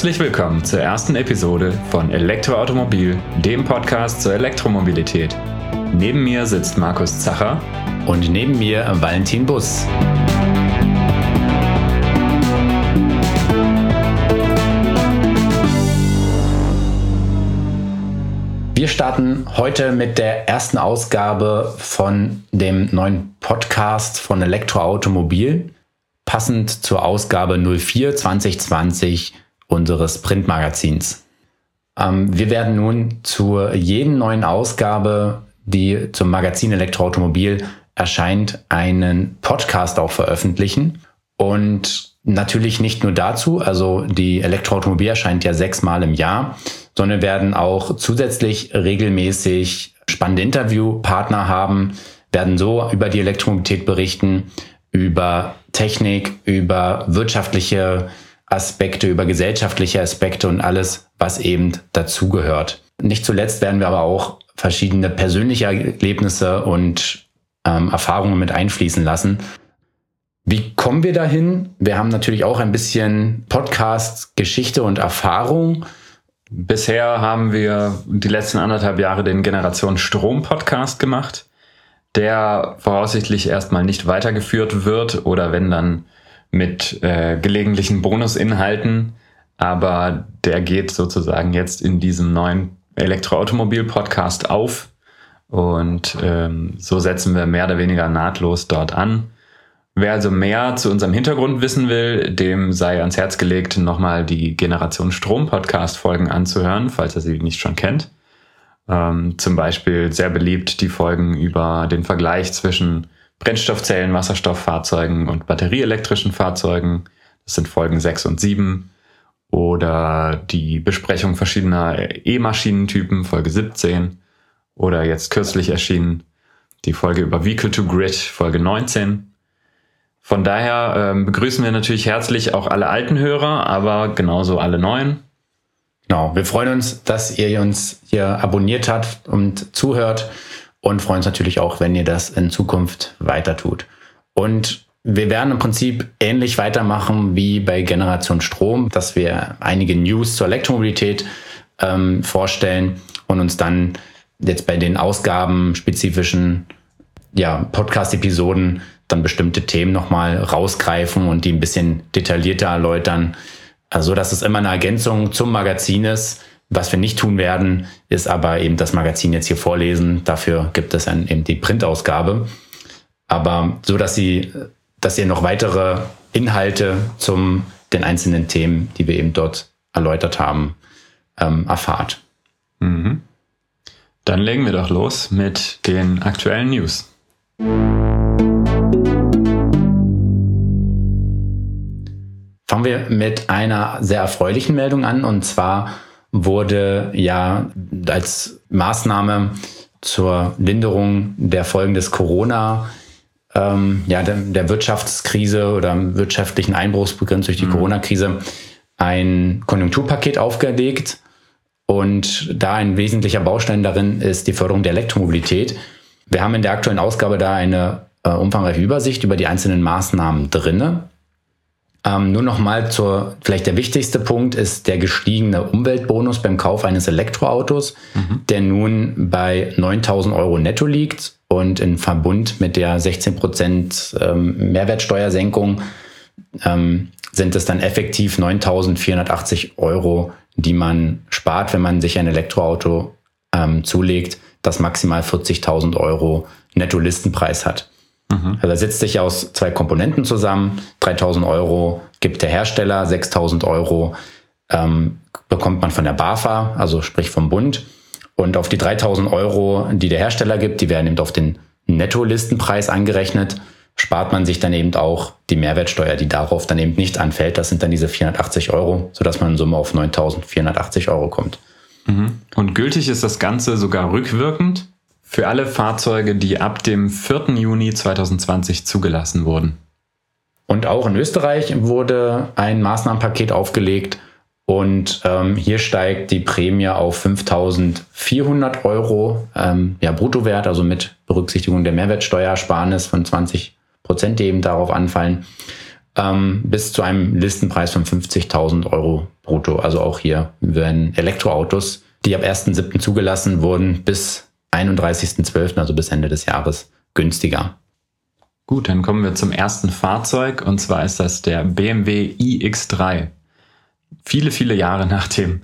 Herzlich willkommen zur ersten Episode von Elektroautomobil, dem Podcast zur Elektromobilität. Neben mir sitzt Markus Zacher und neben mir Valentin Bus. Wir starten heute mit der ersten Ausgabe von dem neuen Podcast von Elektroautomobil, passend zur Ausgabe 04 2020 unseres Printmagazins. Ähm, wir werden nun zu jeden neuen Ausgabe, die zum Magazin Elektroautomobil erscheint, einen Podcast auch veröffentlichen. Und natürlich nicht nur dazu, also die Elektroautomobil erscheint ja sechsmal im Jahr, sondern werden auch zusätzlich regelmäßig spannende Interviewpartner haben, werden so über die Elektromobilität berichten, über Technik, über wirtschaftliche Aspekte, über gesellschaftliche Aspekte und alles, was eben dazugehört. Nicht zuletzt werden wir aber auch verschiedene persönliche Erlebnisse und ähm, Erfahrungen mit einfließen lassen. Wie kommen wir dahin? Wir haben natürlich auch ein bisschen Podcast, Geschichte und Erfahrung. Bisher haben wir die letzten anderthalb Jahre den Generation Strom Podcast gemacht, der voraussichtlich erstmal nicht weitergeführt wird oder wenn dann mit äh, gelegentlichen Bonusinhalten. Aber der geht sozusagen jetzt in diesem neuen Elektroautomobil-Podcast auf. Und ähm, so setzen wir mehr oder weniger nahtlos dort an. Wer also mehr zu unserem Hintergrund wissen will, dem sei ans Herz gelegt, nochmal die Generation Strom Podcast Folgen anzuhören, falls er sie nicht schon kennt. Ähm, zum Beispiel sehr beliebt die Folgen über den Vergleich zwischen Brennstoffzellen, Wasserstofffahrzeugen und batterieelektrischen Fahrzeugen. Das sind Folgen 6 und 7. Oder die Besprechung verschiedener E-Maschinentypen, Folge 17. Oder jetzt kürzlich erschienen die Folge über Vehicle to Grid, Folge 19. Von daher ähm, begrüßen wir natürlich herzlich auch alle alten Hörer, aber genauso alle neuen. Genau, wir freuen uns, dass ihr uns hier abonniert habt und zuhört und freuen uns natürlich auch, wenn ihr das in Zukunft weiter tut. Und wir werden im Prinzip ähnlich weitermachen wie bei Generation Strom, dass wir einige News zur Elektromobilität ähm, vorstellen und uns dann jetzt bei den ausgabenspezifischen ja, Podcast-Episoden dann bestimmte Themen nochmal rausgreifen und die ein bisschen detaillierter erläutern, also dass es immer eine Ergänzung zum Magazin ist, was wir nicht tun werden, ist aber eben das Magazin jetzt hier vorlesen. Dafür gibt es dann eben die Printausgabe. Aber so, dass Sie, dass ihr noch weitere Inhalte zum den einzelnen Themen, die wir eben dort erläutert haben, ähm, erfahrt. Mhm. Dann legen wir doch los mit den aktuellen News. Fangen wir mit einer sehr erfreulichen Meldung an und zwar wurde ja als Maßnahme zur Linderung der Folgen des Corona, ähm, ja, der, der, Wirtschaftskrise oder wirtschaftlichen Einbruchs begrenzt durch die mhm. Corona-Krise ein Konjunkturpaket aufgelegt. Und da ein wesentlicher Baustein darin ist die Förderung der Elektromobilität. Wir haben in der aktuellen Ausgabe da eine äh, umfangreiche Übersicht über die einzelnen Maßnahmen drinne. Ähm, nur noch mal zur, vielleicht der wichtigste Punkt ist der gestiegene Umweltbonus beim Kauf eines Elektroautos, mhm. der nun bei 9000 Euro netto liegt und in Verbund mit der 16 Prozent ähm, Mehrwertsteuersenkung ähm, sind es dann effektiv 9480 Euro, die man spart, wenn man sich ein Elektroauto ähm, zulegt, das maximal 40.000 Euro Netto-Listenpreis hat. Mhm. Also er setzt sich aus zwei Komponenten zusammen. 3000 Euro gibt der Hersteller, 6000 Euro ähm, bekommt man von der BAFA, also sprich vom Bund. Und auf die 3000 Euro, die der Hersteller gibt, die werden eben auf den Netto-Listenpreis angerechnet, spart man sich dann eben auch die Mehrwertsteuer, die darauf dann eben nicht anfällt. Das sind dann diese 480 Euro, sodass man in Summe auf 9480 Euro kommt. Mhm. Und gültig ist das Ganze sogar rückwirkend? Für alle Fahrzeuge, die ab dem 4. Juni 2020 zugelassen wurden. Und auch in Österreich wurde ein Maßnahmenpaket aufgelegt und ähm, hier steigt die Prämie auf 5.400 Euro ähm, ja, Bruttowert, also mit Berücksichtigung der Mehrwertsteuersparnis von 20 Prozent, die eben darauf anfallen. ähm, bis zu einem Listenpreis von 50.000 Euro brutto. Also auch hier werden Elektroautos, die ab 1.7. zugelassen wurden, bis 31.12., also bis Ende des Jahres, günstiger. Gut, dann kommen wir zum ersten Fahrzeug und zwar ist das der BMW iX3. Viele, viele Jahre nach dem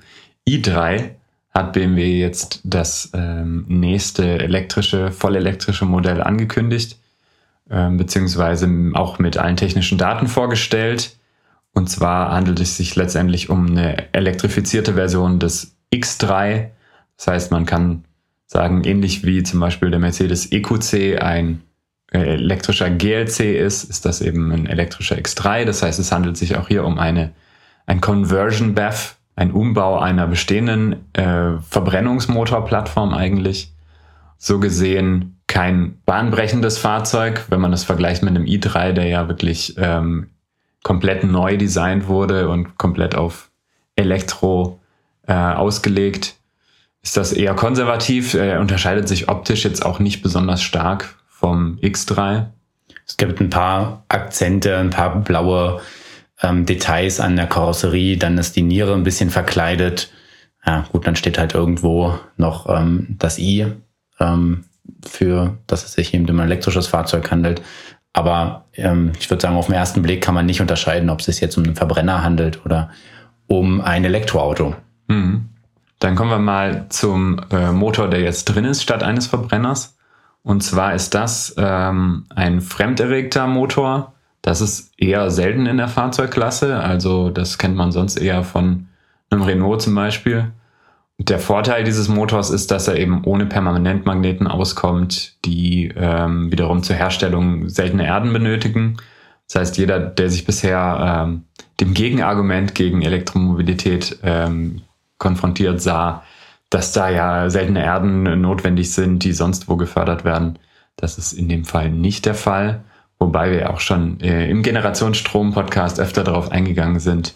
i3 hat BMW jetzt das ähm, nächste elektrische, vollelektrische Modell angekündigt, ähm, beziehungsweise auch mit allen technischen Daten vorgestellt. Und zwar handelt es sich letztendlich um eine elektrifizierte Version des X3. Das heißt, man kann sagen, ähnlich wie zum Beispiel der Mercedes EQC ein äh, elektrischer GLC ist, ist das eben ein elektrischer X3. Das heißt, es handelt sich auch hier um eine, ein Conversion BEV, ein Umbau einer bestehenden äh, Verbrennungsmotorplattform eigentlich. So gesehen kein bahnbrechendes Fahrzeug, wenn man das vergleicht mit einem i3, der ja wirklich ähm, komplett neu designt wurde und komplett auf Elektro äh, ausgelegt ist das eher konservativ. Er unterscheidet sich optisch jetzt auch nicht besonders stark vom X3. Es gibt ein paar Akzente, ein paar blaue ähm, Details an der Karosserie. Dann ist die Niere ein bisschen verkleidet. Ja, gut, dann steht halt irgendwo noch ähm, das I ähm, für, dass es sich eben um ein elektrisches Fahrzeug handelt. Aber ähm, ich würde sagen, auf den ersten Blick kann man nicht unterscheiden, ob es sich jetzt um einen Verbrenner handelt oder um ein Elektroauto. Mhm. Dann kommen wir mal zum äh, Motor, der jetzt drin ist, statt eines Verbrenners. Und zwar ist das ähm, ein fremderregter Motor. Das ist eher selten in der Fahrzeugklasse. Also das kennt man sonst eher von einem Renault zum Beispiel. Der Vorteil dieses Motors ist, dass er eben ohne Permanentmagneten auskommt, die ähm, wiederum zur Herstellung seltene Erden benötigen. Das heißt, jeder, der sich bisher ähm, dem Gegenargument gegen Elektromobilität ähm, konfrontiert sah, dass da ja seltene Erden notwendig sind, die sonst wo gefördert werden. Das ist in dem Fall nicht der Fall, wobei wir auch schon äh, im Generationsstrom-Podcast öfter darauf eingegangen sind.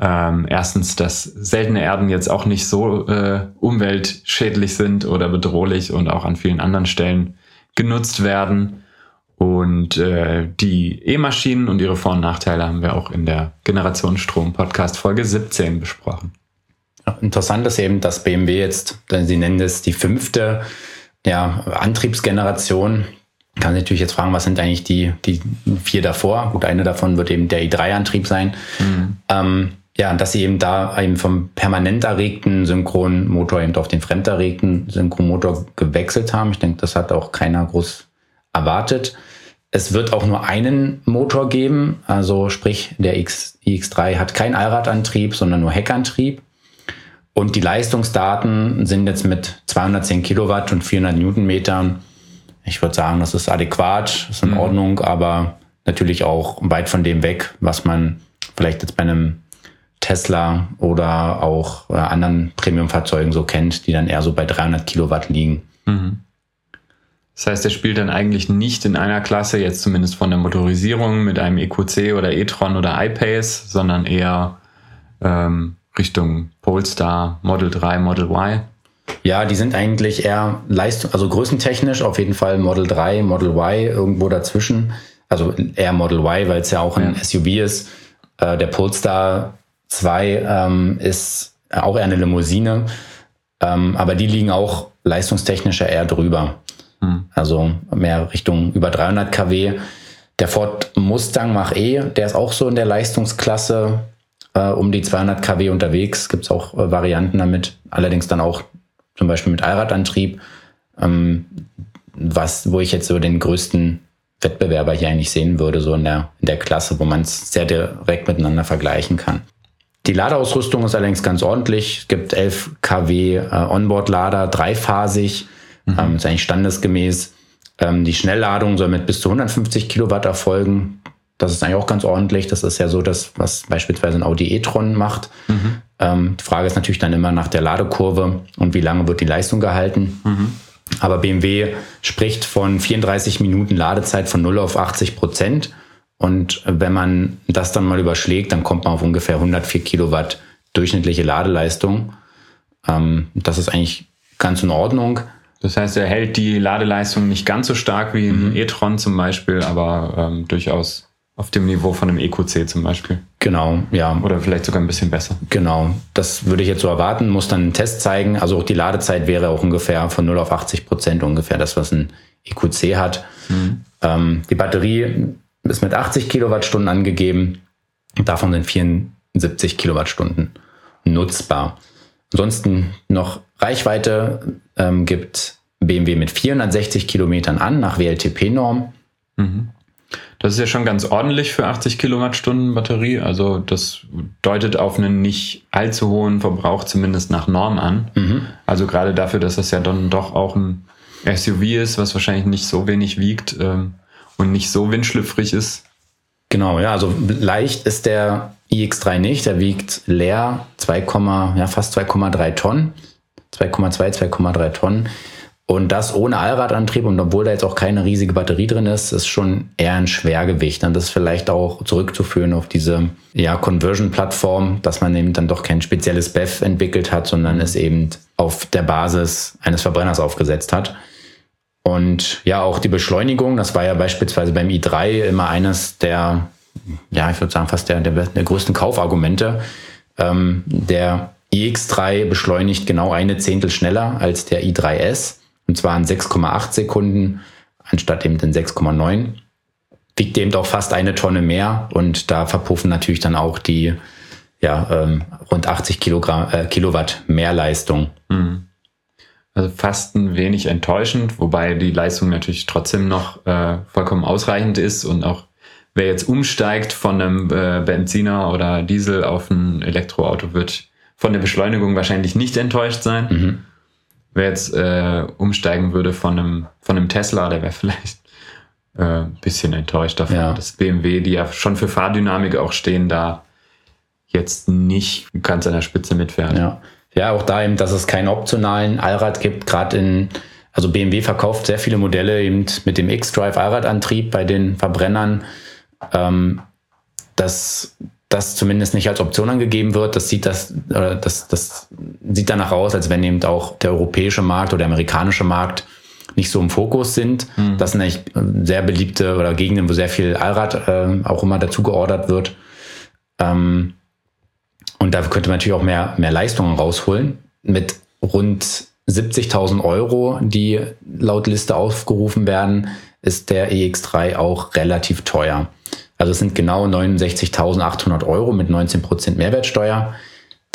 Ähm, erstens, dass seltene Erden jetzt auch nicht so äh, umweltschädlich sind oder bedrohlich und auch an vielen anderen Stellen genutzt werden. Und äh, die E-Maschinen und ihre Vor- und Nachteile haben wir auch in der Generationsstrom-Podcast Folge 17 besprochen. Interessant ist eben, dass BMW jetzt, Sie nennen es die fünfte ja, Antriebsgeneration. Kann sich natürlich jetzt fragen, was sind eigentlich die, die vier davor? Gut, eine davon wird eben der i3-Antrieb sein. Mhm. Ähm, ja, dass sie eben da eben vom permanent erregten Synchronmotor eben auf den fremd erregten Synchronmotor gewechselt haben. Ich denke, das hat auch keiner groß erwartet. Es wird auch nur einen Motor geben, also sprich der X, iX3 hat keinen Allradantrieb, sondern nur Heckantrieb. Und die Leistungsdaten sind jetzt mit 210 Kilowatt und 400 Newtonmetern. Ich würde sagen, das ist adäquat, ist in mhm. Ordnung, aber natürlich auch weit von dem weg, was man vielleicht jetzt bei einem Tesla oder auch äh, anderen Premiumfahrzeugen so kennt, die dann eher so bei 300 Kilowatt liegen. Mhm. Das heißt, er spielt dann eigentlich nicht in einer Klasse, jetzt zumindest von der Motorisierung mit einem EQC oder e-tron oder iPace, sondern eher ähm, Richtung Polestar, Model 3, Model Y? Ja, die sind eigentlich eher Leistung, also größentechnisch auf jeden Fall Model 3, Model Y irgendwo dazwischen. Also eher Model Y, weil es ja auch ein ja. SUV ist. Äh, der Polestar 2 ähm, ist auch eher eine Limousine. Ähm, aber die liegen auch leistungstechnischer eher drüber. Hm. Also mehr Richtung über 300 kW. Der Ford Mustang Mach-E, der ist auch so in der Leistungsklasse äh, um die 200 kW unterwegs. Gibt es auch äh, Varianten damit, allerdings dann auch zum Beispiel mit Allradantrieb, ähm, was, wo ich jetzt so den größten Wettbewerber hier eigentlich sehen würde, so in der, in der Klasse, wo man es sehr direkt miteinander vergleichen kann. Die Ladeausrüstung ist allerdings ganz ordentlich. Es gibt 11 kW äh, Onboard-Lader, dreiphasig, mhm. ähm, ist eigentlich standesgemäß. Ähm, die Schnellladung soll mit bis zu 150 Kilowatt erfolgen. Das ist eigentlich auch ganz ordentlich. Das ist ja so das, was beispielsweise ein Audi e-tron macht. Mhm. Ähm, die Frage ist natürlich dann immer nach der Ladekurve und wie lange wird die Leistung gehalten. Mhm. Aber BMW spricht von 34 Minuten Ladezeit von 0 auf 80 Prozent. Und wenn man das dann mal überschlägt, dann kommt man auf ungefähr 104 Kilowatt durchschnittliche Ladeleistung. Ähm, das ist eigentlich ganz in Ordnung. Das heißt, er hält die Ladeleistung nicht ganz so stark wie ein mhm. e-tron zum Beispiel, aber ähm, durchaus Auf dem Niveau von einem EQC zum Beispiel. Genau, ja. Oder vielleicht sogar ein bisschen besser. Genau, das würde ich jetzt so erwarten, muss dann einen Test zeigen. Also auch die Ladezeit wäre auch ungefähr von 0 auf 80 Prozent ungefähr das, was ein EQC hat. Mhm. Ähm, die Batterie ist mit 80 Kilowattstunden angegeben. Davon sind 74 Kilowattstunden nutzbar. Ansonsten noch Reichweite ähm, gibt BMW mit 460 Kilometern an nach WLTP-Norm. Mhm. Das ist ja schon ganz ordentlich für 80 Kilowattstunden Batterie. Also das deutet auf einen nicht allzu hohen Verbrauch zumindest nach Norm an. Mhm. Also gerade dafür, dass das ja dann doch auch ein SUV ist, was wahrscheinlich nicht so wenig wiegt ähm, und nicht so windschlüpfrig ist. Genau, ja, also leicht ist der iX3 nicht. Der wiegt leer 2, ja, fast 2,3 Tonnen. 2,2, 2,3 Tonnen. Und das ohne Allradantrieb und obwohl da jetzt auch keine riesige Batterie drin ist, ist schon eher ein Schwergewicht. Und das ist vielleicht auch zurückzuführen auf diese ja, Conversion-Plattform, dass man eben dann doch kein spezielles BEF entwickelt hat, sondern es eben auf der Basis eines Verbrenners aufgesetzt hat. Und ja, auch die Beschleunigung, das war ja beispielsweise beim i3 immer eines der, ja, ich würde sagen, fast der, der, der größten Kaufargumente. Ähm, der iX3 beschleunigt genau eine Zehntel schneller als der i3S und zwar in 6,8 Sekunden anstatt eben in 6,9. Wiegt eben auch fast eine Tonne mehr und da verpuffen natürlich dann auch die ja, ähm, rund 80 Kilogramm, äh, Kilowatt mehr Leistung. Mhm. Also fast ein wenig enttäuschend, wobei die Leistung natürlich trotzdem noch äh, vollkommen ausreichend ist und auch wer jetzt umsteigt von einem äh, Benziner oder Diesel auf ein Elektroauto wird von der Beschleunigung wahrscheinlich nicht enttäuscht sein. Mhm wer jetzt äh, umsteigen würde von einem, von einem Tesla, der wäre vielleicht äh, ein bisschen enttäuscht davon, ja. dass BMW, die ja schon für Fahrdynamik auch stehen, da jetzt nicht ganz an der Spitze mitfährt. Ja. ja, auch da eben, dass es keinen optionalen Allrad gibt, gerade in, also BMW verkauft sehr viele Modelle eben mit dem X-Drive Allradantrieb bei den Verbrennern. Ähm, das das zumindest nicht als Option angegeben wird, das sieht das, äh, das, das sieht danach aus, als wenn eben auch der europäische Markt oder der amerikanische Markt nicht so im Fokus sind. Mhm. Das sind eigentlich sehr beliebte oder Gegenden, wo sehr viel Allrad äh, auch immer dazu geordert wird. Ähm, und da könnte man natürlich auch mehr, mehr Leistungen rausholen. Mit rund 70.000 Euro, die laut Liste aufgerufen werden, ist der EX3 auch relativ teuer. Also es sind genau 69.800 Euro mit 19% Mehrwertsteuer.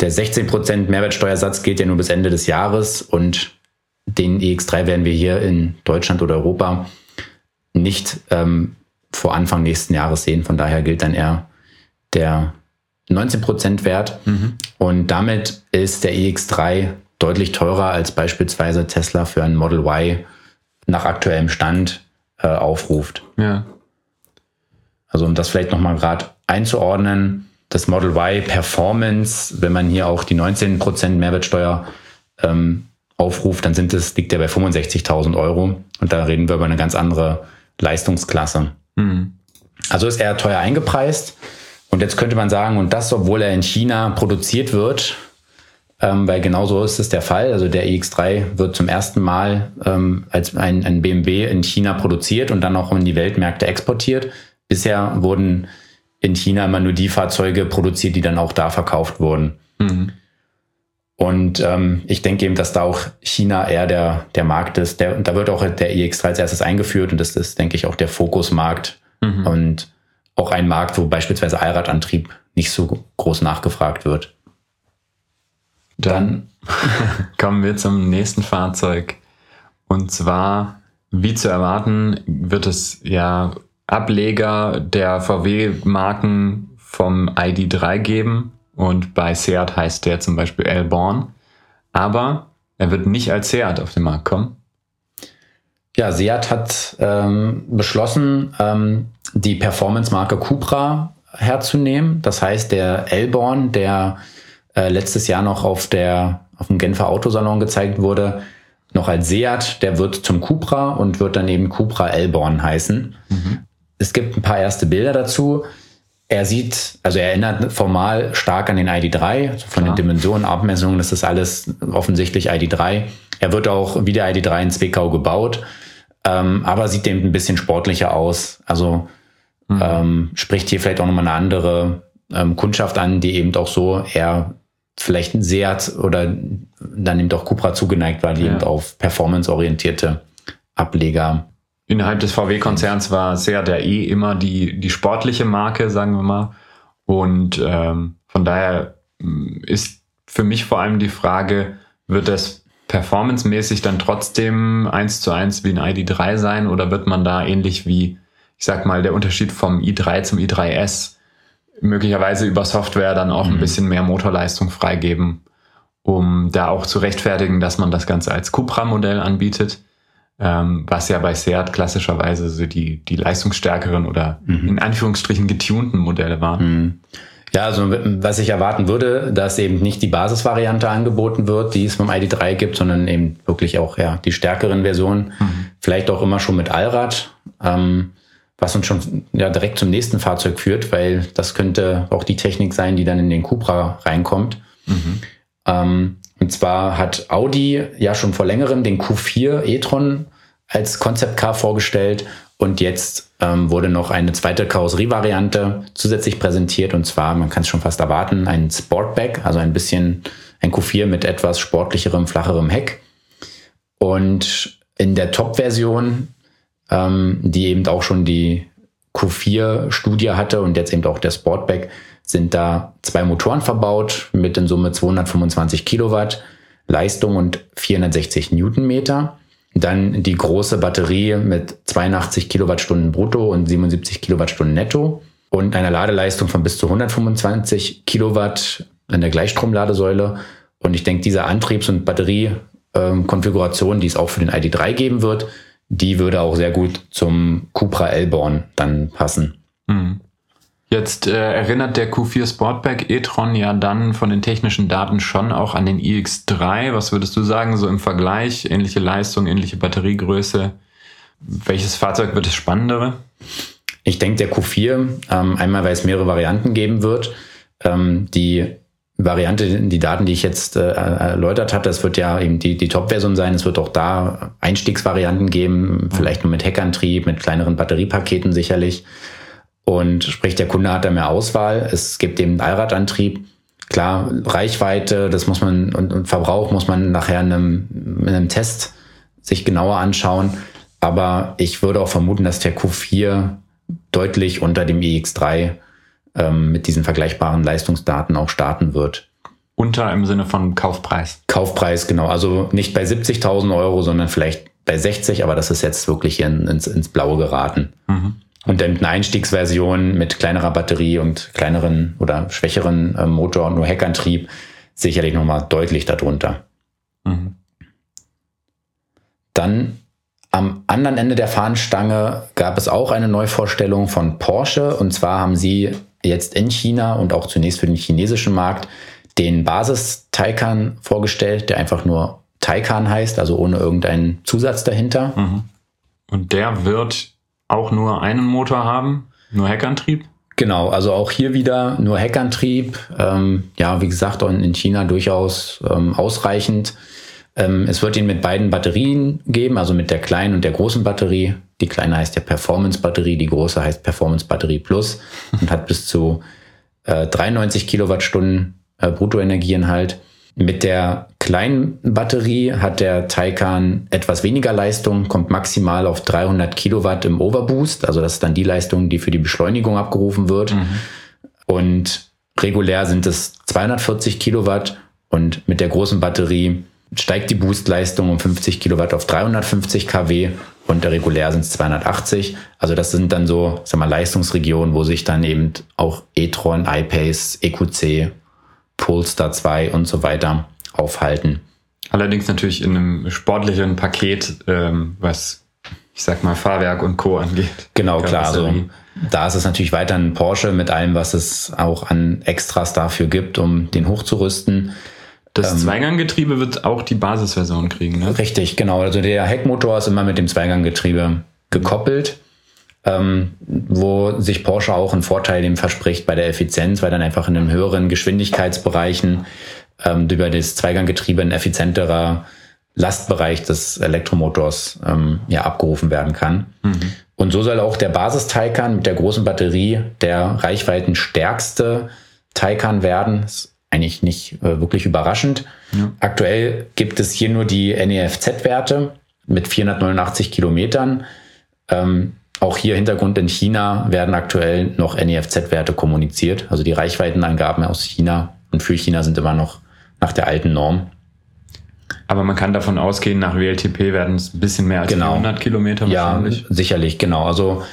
Der 16% Mehrwertsteuersatz gilt ja nur bis Ende des Jahres und den EX3 werden wir hier in Deutschland oder Europa nicht ähm, vor Anfang nächsten Jahres sehen. Von daher gilt dann eher der 19% Wert. Mhm. Und damit ist der EX3 deutlich teurer als beispielsweise Tesla für ein Model Y nach aktuellem Stand äh, aufruft. Ja. Also um das vielleicht nochmal gerade einzuordnen, das Model Y Performance, wenn man hier auch die 19% Mehrwertsteuer ähm, aufruft, dann sind es, liegt der bei 65.000 Euro. Und da reden wir über eine ganz andere Leistungsklasse. Mhm. Also ist er teuer eingepreist. Und jetzt könnte man sagen, und das, obwohl er in China produziert wird, ähm, weil genau so ist es der Fall. Also der iX3 wird zum ersten Mal ähm, als ein, ein BMW in China produziert und dann auch in die Weltmärkte exportiert. Bisher wurden in China immer nur die Fahrzeuge produziert, die dann auch da verkauft wurden. Mhm. Und ähm, ich denke eben, dass da auch China eher der, der Markt ist. Der, da wird auch der iX3 als erstes eingeführt und das ist, denke ich, auch der Fokusmarkt mhm. und auch ein Markt, wo beispielsweise Allradantrieb nicht so groß nachgefragt wird. Dann kommen wir zum nächsten Fahrzeug. Und zwar, wie zu erwarten, wird es ja Ableger der VW-Marken vom ID3 geben und bei Seat heißt der zum Beispiel Elborn. Aber er wird nicht als Seat auf den Markt kommen. Ja, Seat hat ähm, beschlossen, ähm, die Performance-Marke Cupra herzunehmen. Das heißt, der Elborn, der äh, letztes Jahr noch auf der auf dem Genfer Autosalon gezeigt wurde, noch als Seat, der wird zum Cupra und wird dann eben Cupra Elborn heißen. Mhm. Es gibt ein paar erste Bilder dazu. Er sieht, also er erinnert formal stark an den ID3, also von Klar. den Dimensionen, Abmessungen, das ist alles offensichtlich ID3. Er wird auch wie der ID3 in Zwickau gebaut, ähm, aber sieht eben ein bisschen sportlicher aus. Also Mhm. Ähm, spricht hier vielleicht auch nochmal eine andere ähm, Kundschaft an, die eben auch so eher vielleicht ein Seat oder dann eben auch Cupra zugeneigt war, die ja. eben auf performanceorientierte Ableger. Innerhalb des VW-Konzerns war Seat der eh immer die, die sportliche Marke, sagen wir mal. Und ähm, von daher mm, ist für mich vor allem die Frage, wird das performancemäßig dann trotzdem eins zu eins wie ein ID3 sein oder wird man da ähnlich wie, ich sag mal, der Unterschied vom i3 zum i3S möglicherweise über Software dann auch mhm. ein bisschen mehr Motorleistung freigeben, um da auch zu rechtfertigen, dass man das Ganze als Cupra-Modell anbietet, ähm, was ja bei Seat klassischerweise so die, die leistungsstärkeren oder mhm. in Anführungsstrichen getunten Modelle waren. Mhm. Ja, also was ich erwarten würde, dass eben nicht die Basisvariante angeboten wird, die es beim ID3 gibt, sondern eben wirklich auch ja die stärkeren Versionen. Mhm. Vielleicht auch immer schon mit Allrad, ähm, was uns schon ja direkt zum nächsten Fahrzeug führt, weil das könnte auch die Technik sein, die dann in den Cupra reinkommt. Mhm. Ähm, und zwar hat Audi ja schon vor längerem den Q4 e-tron als Concept Car vorgestellt und jetzt ähm, wurde noch eine zweite Karosserievariante zusätzlich präsentiert und zwar, man kann es schon fast erwarten, ein Sportback, also ein bisschen ein Q4 mit etwas sportlicherem, flacherem Heck. Und in der Top-Version, ähm, die eben auch schon die Q4-Studie hatte und jetzt eben auch der Sportback, sind da zwei Motoren verbaut mit in Summe 225 Kilowatt Leistung und 460 Newtonmeter. Dann die große Batterie mit 82 Kilowattstunden brutto und 77 Kilowattstunden netto und einer Ladeleistung von bis zu 125 Kilowatt in der Gleichstromladesäule. Und ich denke, diese Antriebs- und Batteriekonfiguration, die es auch für den ID3 geben wird, die würde auch sehr gut zum Cupra Elborn dann passen. Mhm. Jetzt äh, erinnert der Q4 Sportback e-tron ja dann von den technischen Daten schon auch an den iX3. Was würdest du sagen, so im Vergleich? Ähnliche Leistung, ähnliche Batteriegröße. Welches Fahrzeug wird das spannendere? Ich denke, der Q4, ähm, einmal weil es mehrere Varianten geben wird. Ähm, die Variante, die Daten, die ich jetzt äh, erläutert hatte, das wird ja eben die, die Top-Version sein. Es wird auch da Einstiegsvarianten geben, vielleicht nur mit Heckantrieb, mit kleineren Batteriepaketen sicherlich. Und sprich, der Kunde hat da mehr Auswahl. Es gibt eben Allradantrieb. Klar, Reichweite, das muss man und, und Verbrauch muss man nachher in einem, in einem Test sich genauer anschauen. Aber ich würde auch vermuten, dass der Q4 deutlich unter dem iX3 ähm, mit diesen vergleichbaren Leistungsdaten auch starten wird. Unter im Sinne von Kaufpreis. Kaufpreis, genau. Also nicht bei 70.000 Euro, sondern vielleicht bei 60, aber das ist jetzt wirklich ins, ins Blaue geraten. Mhm. Und dann eine Einstiegsversion mit kleinerer Batterie und kleineren oder schwächeren äh, Motor und nur Heckantrieb sicherlich nochmal deutlich darunter. Mhm. Dann am anderen Ende der Fahnenstange gab es auch eine Neuvorstellung von Porsche. Und zwar haben sie jetzt in China und auch zunächst für den chinesischen Markt den Basis Taycan vorgestellt, der einfach nur Taycan heißt, also ohne irgendeinen Zusatz dahinter. Mhm. Und der wird auch nur einen Motor haben, nur Heckantrieb? Genau, also auch hier wieder nur Heckantrieb. Ähm, ja, wie gesagt, in China durchaus ähm, ausreichend. Ähm, es wird ihn mit beiden Batterien geben, also mit der kleinen und der großen Batterie. Die kleine heißt ja Performance-Batterie, die große heißt Performance-Batterie Plus und hat bis zu äh, 93 Kilowattstunden äh, Bruttoenergieinhalt. Mit der kleinen Batterie hat der Taycan etwas weniger Leistung, kommt maximal auf 300 Kilowatt im Overboost. Also das ist dann die Leistung, die für die Beschleunigung abgerufen wird. Mhm. Und regulär sind es 240 Kilowatt und mit der großen Batterie steigt die Boostleistung um 50 Kilowatt auf 350 kW und der regulär sind es 280. Also das sind dann so, sag mal, Leistungsregionen, wo sich dann eben auch e-tron, iPace, EQC Polestar 2 und so weiter aufhalten. Allerdings natürlich in einem sportlichen Paket, ähm, was ich sag mal Fahrwerk und Co. angeht. Genau, klar. Also, da ist es natürlich weiter ein Porsche mit allem, was es auch an Extras dafür gibt, um den hochzurüsten. Das ähm, Zweiganggetriebe wird auch die Basisversion kriegen, ne? Richtig, genau. Also der Heckmotor ist immer mit dem Zweiganggetriebe gekoppelt ähm, wo sich Porsche auch einen Vorteil dem verspricht bei der Effizienz, weil dann einfach in den höheren Geschwindigkeitsbereichen ähm, über das Zweiganggetriebe ein effizienterer Lastbereich des Elektromotors ähm, ja abgerufen werden kann. Mhm. Und so soll auch der Basis-Taycan mit der großen Batterie der reichweitenstärkste Taycan werden. Das ist eigentlich nicht äh, wirklich überraschend. Ja. Aktuell gibt es hier nur die NEFZ-Werte mit 489 Kilometern. Ähm, auch hier Hintergrund in China werden aktuell noch NEFZ-Werte kommuniziert. Also die Reichweitenangaben aus China und für China sind immer noch nach der alten Norm. Aber man kann davon ausgehen, nach WLTP werden es ein bisschen mehr als genau. 400 Kilometer wahrscheinlich. Ja, sicherlich, genau. Also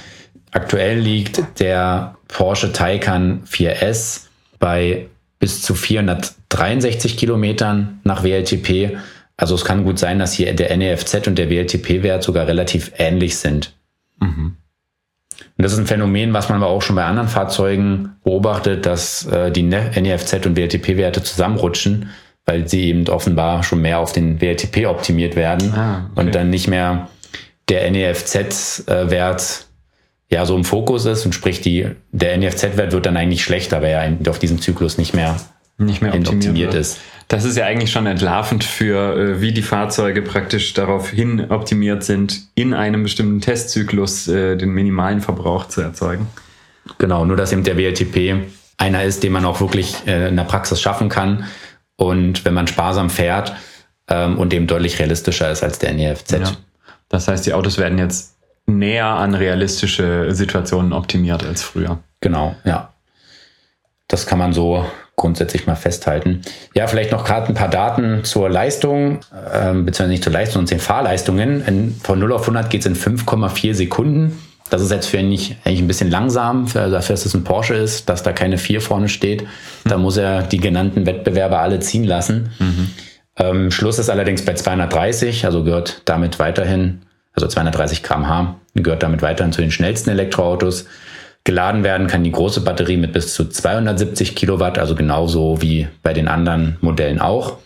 aktuell liegt der Porsche Taycan 4S bei bis zu 463 Kilometern nach WLTP. Also es kann gut sein, dass hier der NEFZ und der WLTP-Wert sogar relativ ähnlich sind. Mhm. Und das ist ein Phänomen, was man aber auch schon bei anderen Fahrzeugen beobachtet, dass äh, die NEFZ und WLTP-Werte zusammenrutschen, weil sie eben offenbar schon mehr auf den WLTP optimiert werden ah, okay. und dann nicht mehr der NEFZ-Wert ja so im Fokus ist und sprich die, der NEFZ-Wert wird dann eigentlich schlechter, weil er auf diesem Zyklus nicht mehr, nicht mehr optimiert, optimiert ist. Das ist ja eigentlich schon entlarvend für, äh, wie die Fahrzeuge praktisch darauf hin optimiert sind, in einem bestimmten Testzyklus äh, den minimalen Verbrauch zu erzeugen. Genau, nur dass eben der WLTP einer ist, den man auch wirklich äh, in der Praxis schaffen kann. Und wenn man sparsam fährt ähm, und eben deutlich realistischer ist als der NEFZ. Ja. Das heißt, die Autos werden jetzt näher an realistische Situationen optimiert als früher. Genau, ja. Das kann man so grundsätzlich mal festhalten. Ja, vielleicht noch gerade ein paar Daten zur Leistung, äh, beziehungsweise nicht zur Leistung, sondern zu den Fahrleistungen. In, von 0 auf 100 geht es in 5,4 Sekunden. Das ist jetzt für ihn nicht, eigentlich ein bisschen langsam, für, dafür, dass es ein Porsche ist, dass da keine 4 vorne steht. Da muss er die genannten Wettbewerber alle ziehen lassen. Mhm. Ähm, Schluss ist allerdings bei 230, also gehört damit weiterhin, also 230 kmh, gehört damit weiterhin zu den schnellsten Elektroautos. Geladen werden kann die große Batterie mit bis zu 270 Kilowatt, also genauso wie bei den anderen Modellen auch.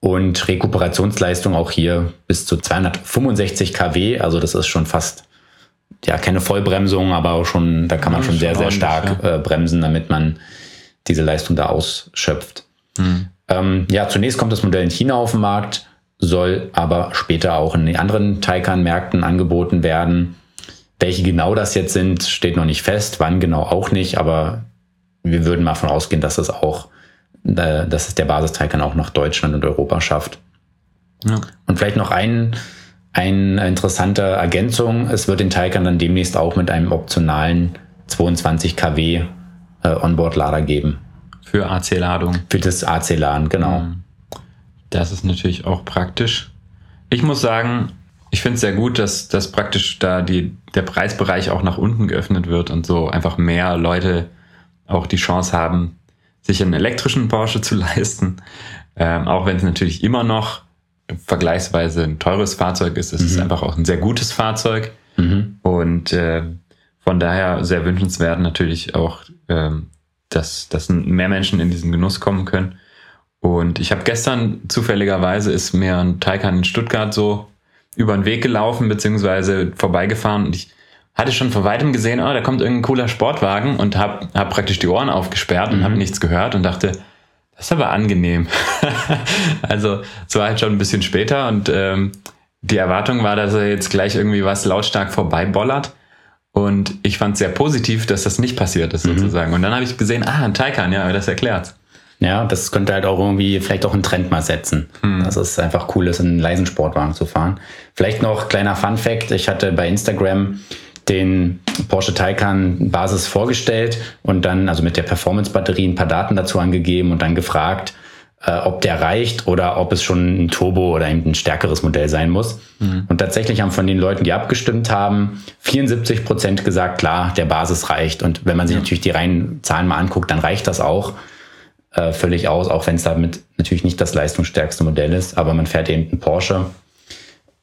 Und Rekuperationsleistung auch hier bis zu 265 kW, also das ist schon fast ja keine Vollbremsung, aber auch schon, da kann man ja, schon sehr, sehr stark ja. äh, bremsen, damit man diese Leistung da ausschöpft. Mhm. Ähm, ja, zunächst kommt das Modell in China auf den Markt, soll aber später auch in den anderen Taycan-Märkten angeboten werden. Welche genau das jetzt sind, steht noch nicht fest, wann genau auch nicht, aber wir würden mal davon ausgehen, dass es auch, äh, dass es der Basisteilkern auch nach Deutschland und Europa schafft. Ja. Und vielleicht noch ein, eine interessante Ergänzung. Es wird den Taycan dann demnächst auch mit einem optionalen 22 kW äh, Onboard-Lader geben. Für AC-Ladung. Für das AC-Laden, genau. Mhm. Das ist natürlich auch praktisch. Ich muss sagen, ich finde es sehr gut, dass, dass praktisch da die, der Preisbereich auch nach unten geöffnet wird und so einfach mehr Leute auch die Chance haben, sich einen elektrischen Porsche zu leisten. Ähm, auch wenn es natürlich immer noch vergleichsweise ein teures Fahrzeug ist, es mhm. ist einfach auch ein sehr gutes Fahrzeug. Mhm. Und äh, von daher sehr wünschenswert natürlich auch, ähm, dass, dass mehr Menschen in diesen Genuss kommen können. Und ich habe gestern zufälligerweise ist mir ein Taycan in Stuttgart so über den Weg gelaufen, beziehungsweise vorbeigefahren und ich hatte schon vor weitem gesehen, oh, da kommt irgendein cooler Sportwagen und habe hab praktisch die Ohren aufgesperrt und mhm. habe nichts gehört und dachte, das ist aber angenehm. also es war halt schon ein bisschen später und ähm, die Erwartung war, dass er jetzt gleich irgendwie was lautstark vorbeibollert. Und ich fand es sehr positiv, dass das nicht passiert ist, mhm. sozusagen. Und dann habe ich gesehen, ah, ein Taycan, ja, das erklärt. Ja, das könnte halt auch irgendwie vielleicht auch einen Trend mal setzen. Hm. Dass es einfach cool ist, einen leisen Sportwagen zu fahren. Vielleicht noch kleiner Fun Fact. Ich hatte bei Instagram den Porsche Taycan Basis vorgestellt und dann, also mit der Performance-Batterie ein paar Daten dazu angegeben und dann gefragt, äh, ob der reicht oder ob es schon ein Turbo oder ein stärkeres Modell sein muss. Mhm. Und tatsächlich haben von den Leuten, die abgestimmt haben, 74 Prozent gesagt, klar, der Basis reicht. Und wenn man sich ja. natürlich die reinen Zahlen mal anguckt, dann reicht das auch äh, völlig aus, auch wenn es damit natürlich nicht das leistungsstärkste Modell ist, aber man fährt eben einen Porsche.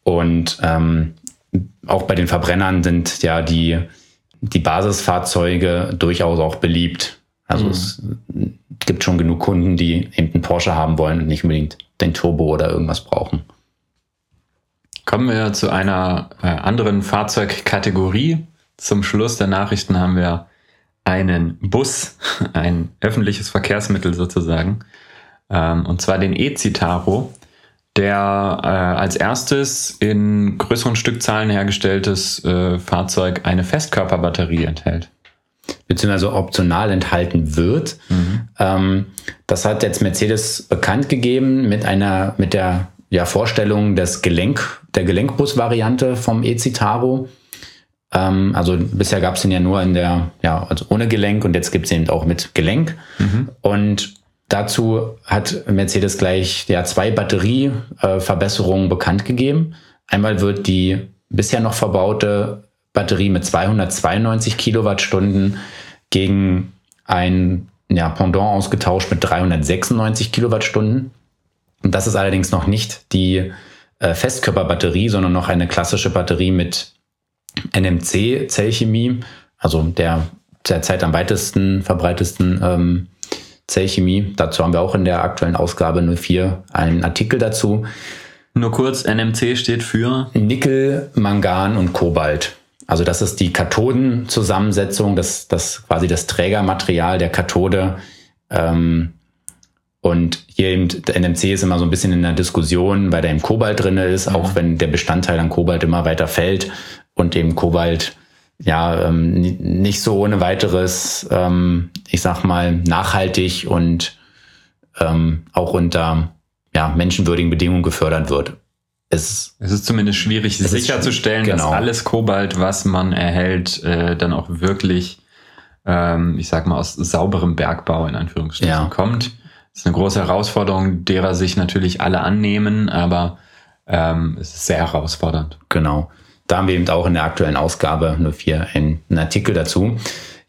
Und ähm, auch bei den Verbrennern sind ja die, die Basisfahrzeuge durchaus auch beliebt. Also mhm. es gibt schon genug Kunden, die eben einen Porsche haben wollen und nicht unbedingt den Turbo oder irgendwas brauchen. Kommen wir zu einer äh, anderen Fahrzeugkategorie. Zum Schluss der Nachrichten haben wir einen Bus, ein öffentliches Verkehrsmittel sozusagen, ähm, und zwar den E-Citaro. der äh, als erstes in größeren Stückzahlen hergestelltes äh, Fahrzeug eine Festkörperbatterie enthält. Beziehungsweise optional enthalten wird. Mhm. Ähm, das hat jetzt Mercedes bekannt gegeben mit einer, mit der ja, Vorstellung des Gelenk, der Gelenkbus-Variante vom E-Citaro. Ähm, also bisher gab es den ja nur in der, ja, also ohne Gelenk und jetzt gibt es ihn auch mit Gelenk. Mhm. Und dazu hat Mercedes gleich ja, zwei Batterieverbesserungen äh, bekannt gegeben. Einmal wird die bisher noch verbaute Batterie mit 292 Kilowattstunden gegen ein ja, Pendant ausgetauscht mit 396 Kilowattstunden. Und das ist allerdings noch nicht die äh, Festkörperbatterie, sondern noch eine klassische Batterie mit NMC-Zellchemie, also der derzeit am weitesten verbreitesten ähm, Zellchemie. Dazu haben wir auch in der aktuellen Ausgabe 04 einen Artikel dazu. Nur kurz, NMC steht für Nickel, Mangan und Kobalt. Also das ist die Kathodenzusammensetzung, das, das quasi das Trägermaterial der Kathode. Ähm, und hier eben, der NMC ist immer so ein bisschen in der Diskussion, weil da eben Kobalt drin ist, mhm. auch wenn der Bestandteil an Kobalt immer weiter fällt und eben Kobalt ja ähm, nicht so ohne weiteres, ähm, ich sag mal, nachhaltig und ähm, auch unter ja, menschenwürdigen Bedingungen gefördert wird. Es, es ist zumindest schwierig sicherzustellen, genau. dass alles Kobalt, was man erhält, äh, dann auch wirklich, ähm, ich sag mal, aus sauberem Bergbau in Anführungsstrichen ja. kommt. Das ist eine große Herausforderung, derer sich natürlich alle annehmen, aber ähm, es ist sehr herausfordernd. Genau. Da haben wir eben auch in der aktuellen Ausgabe nur vier einen, einen Artikel dazu.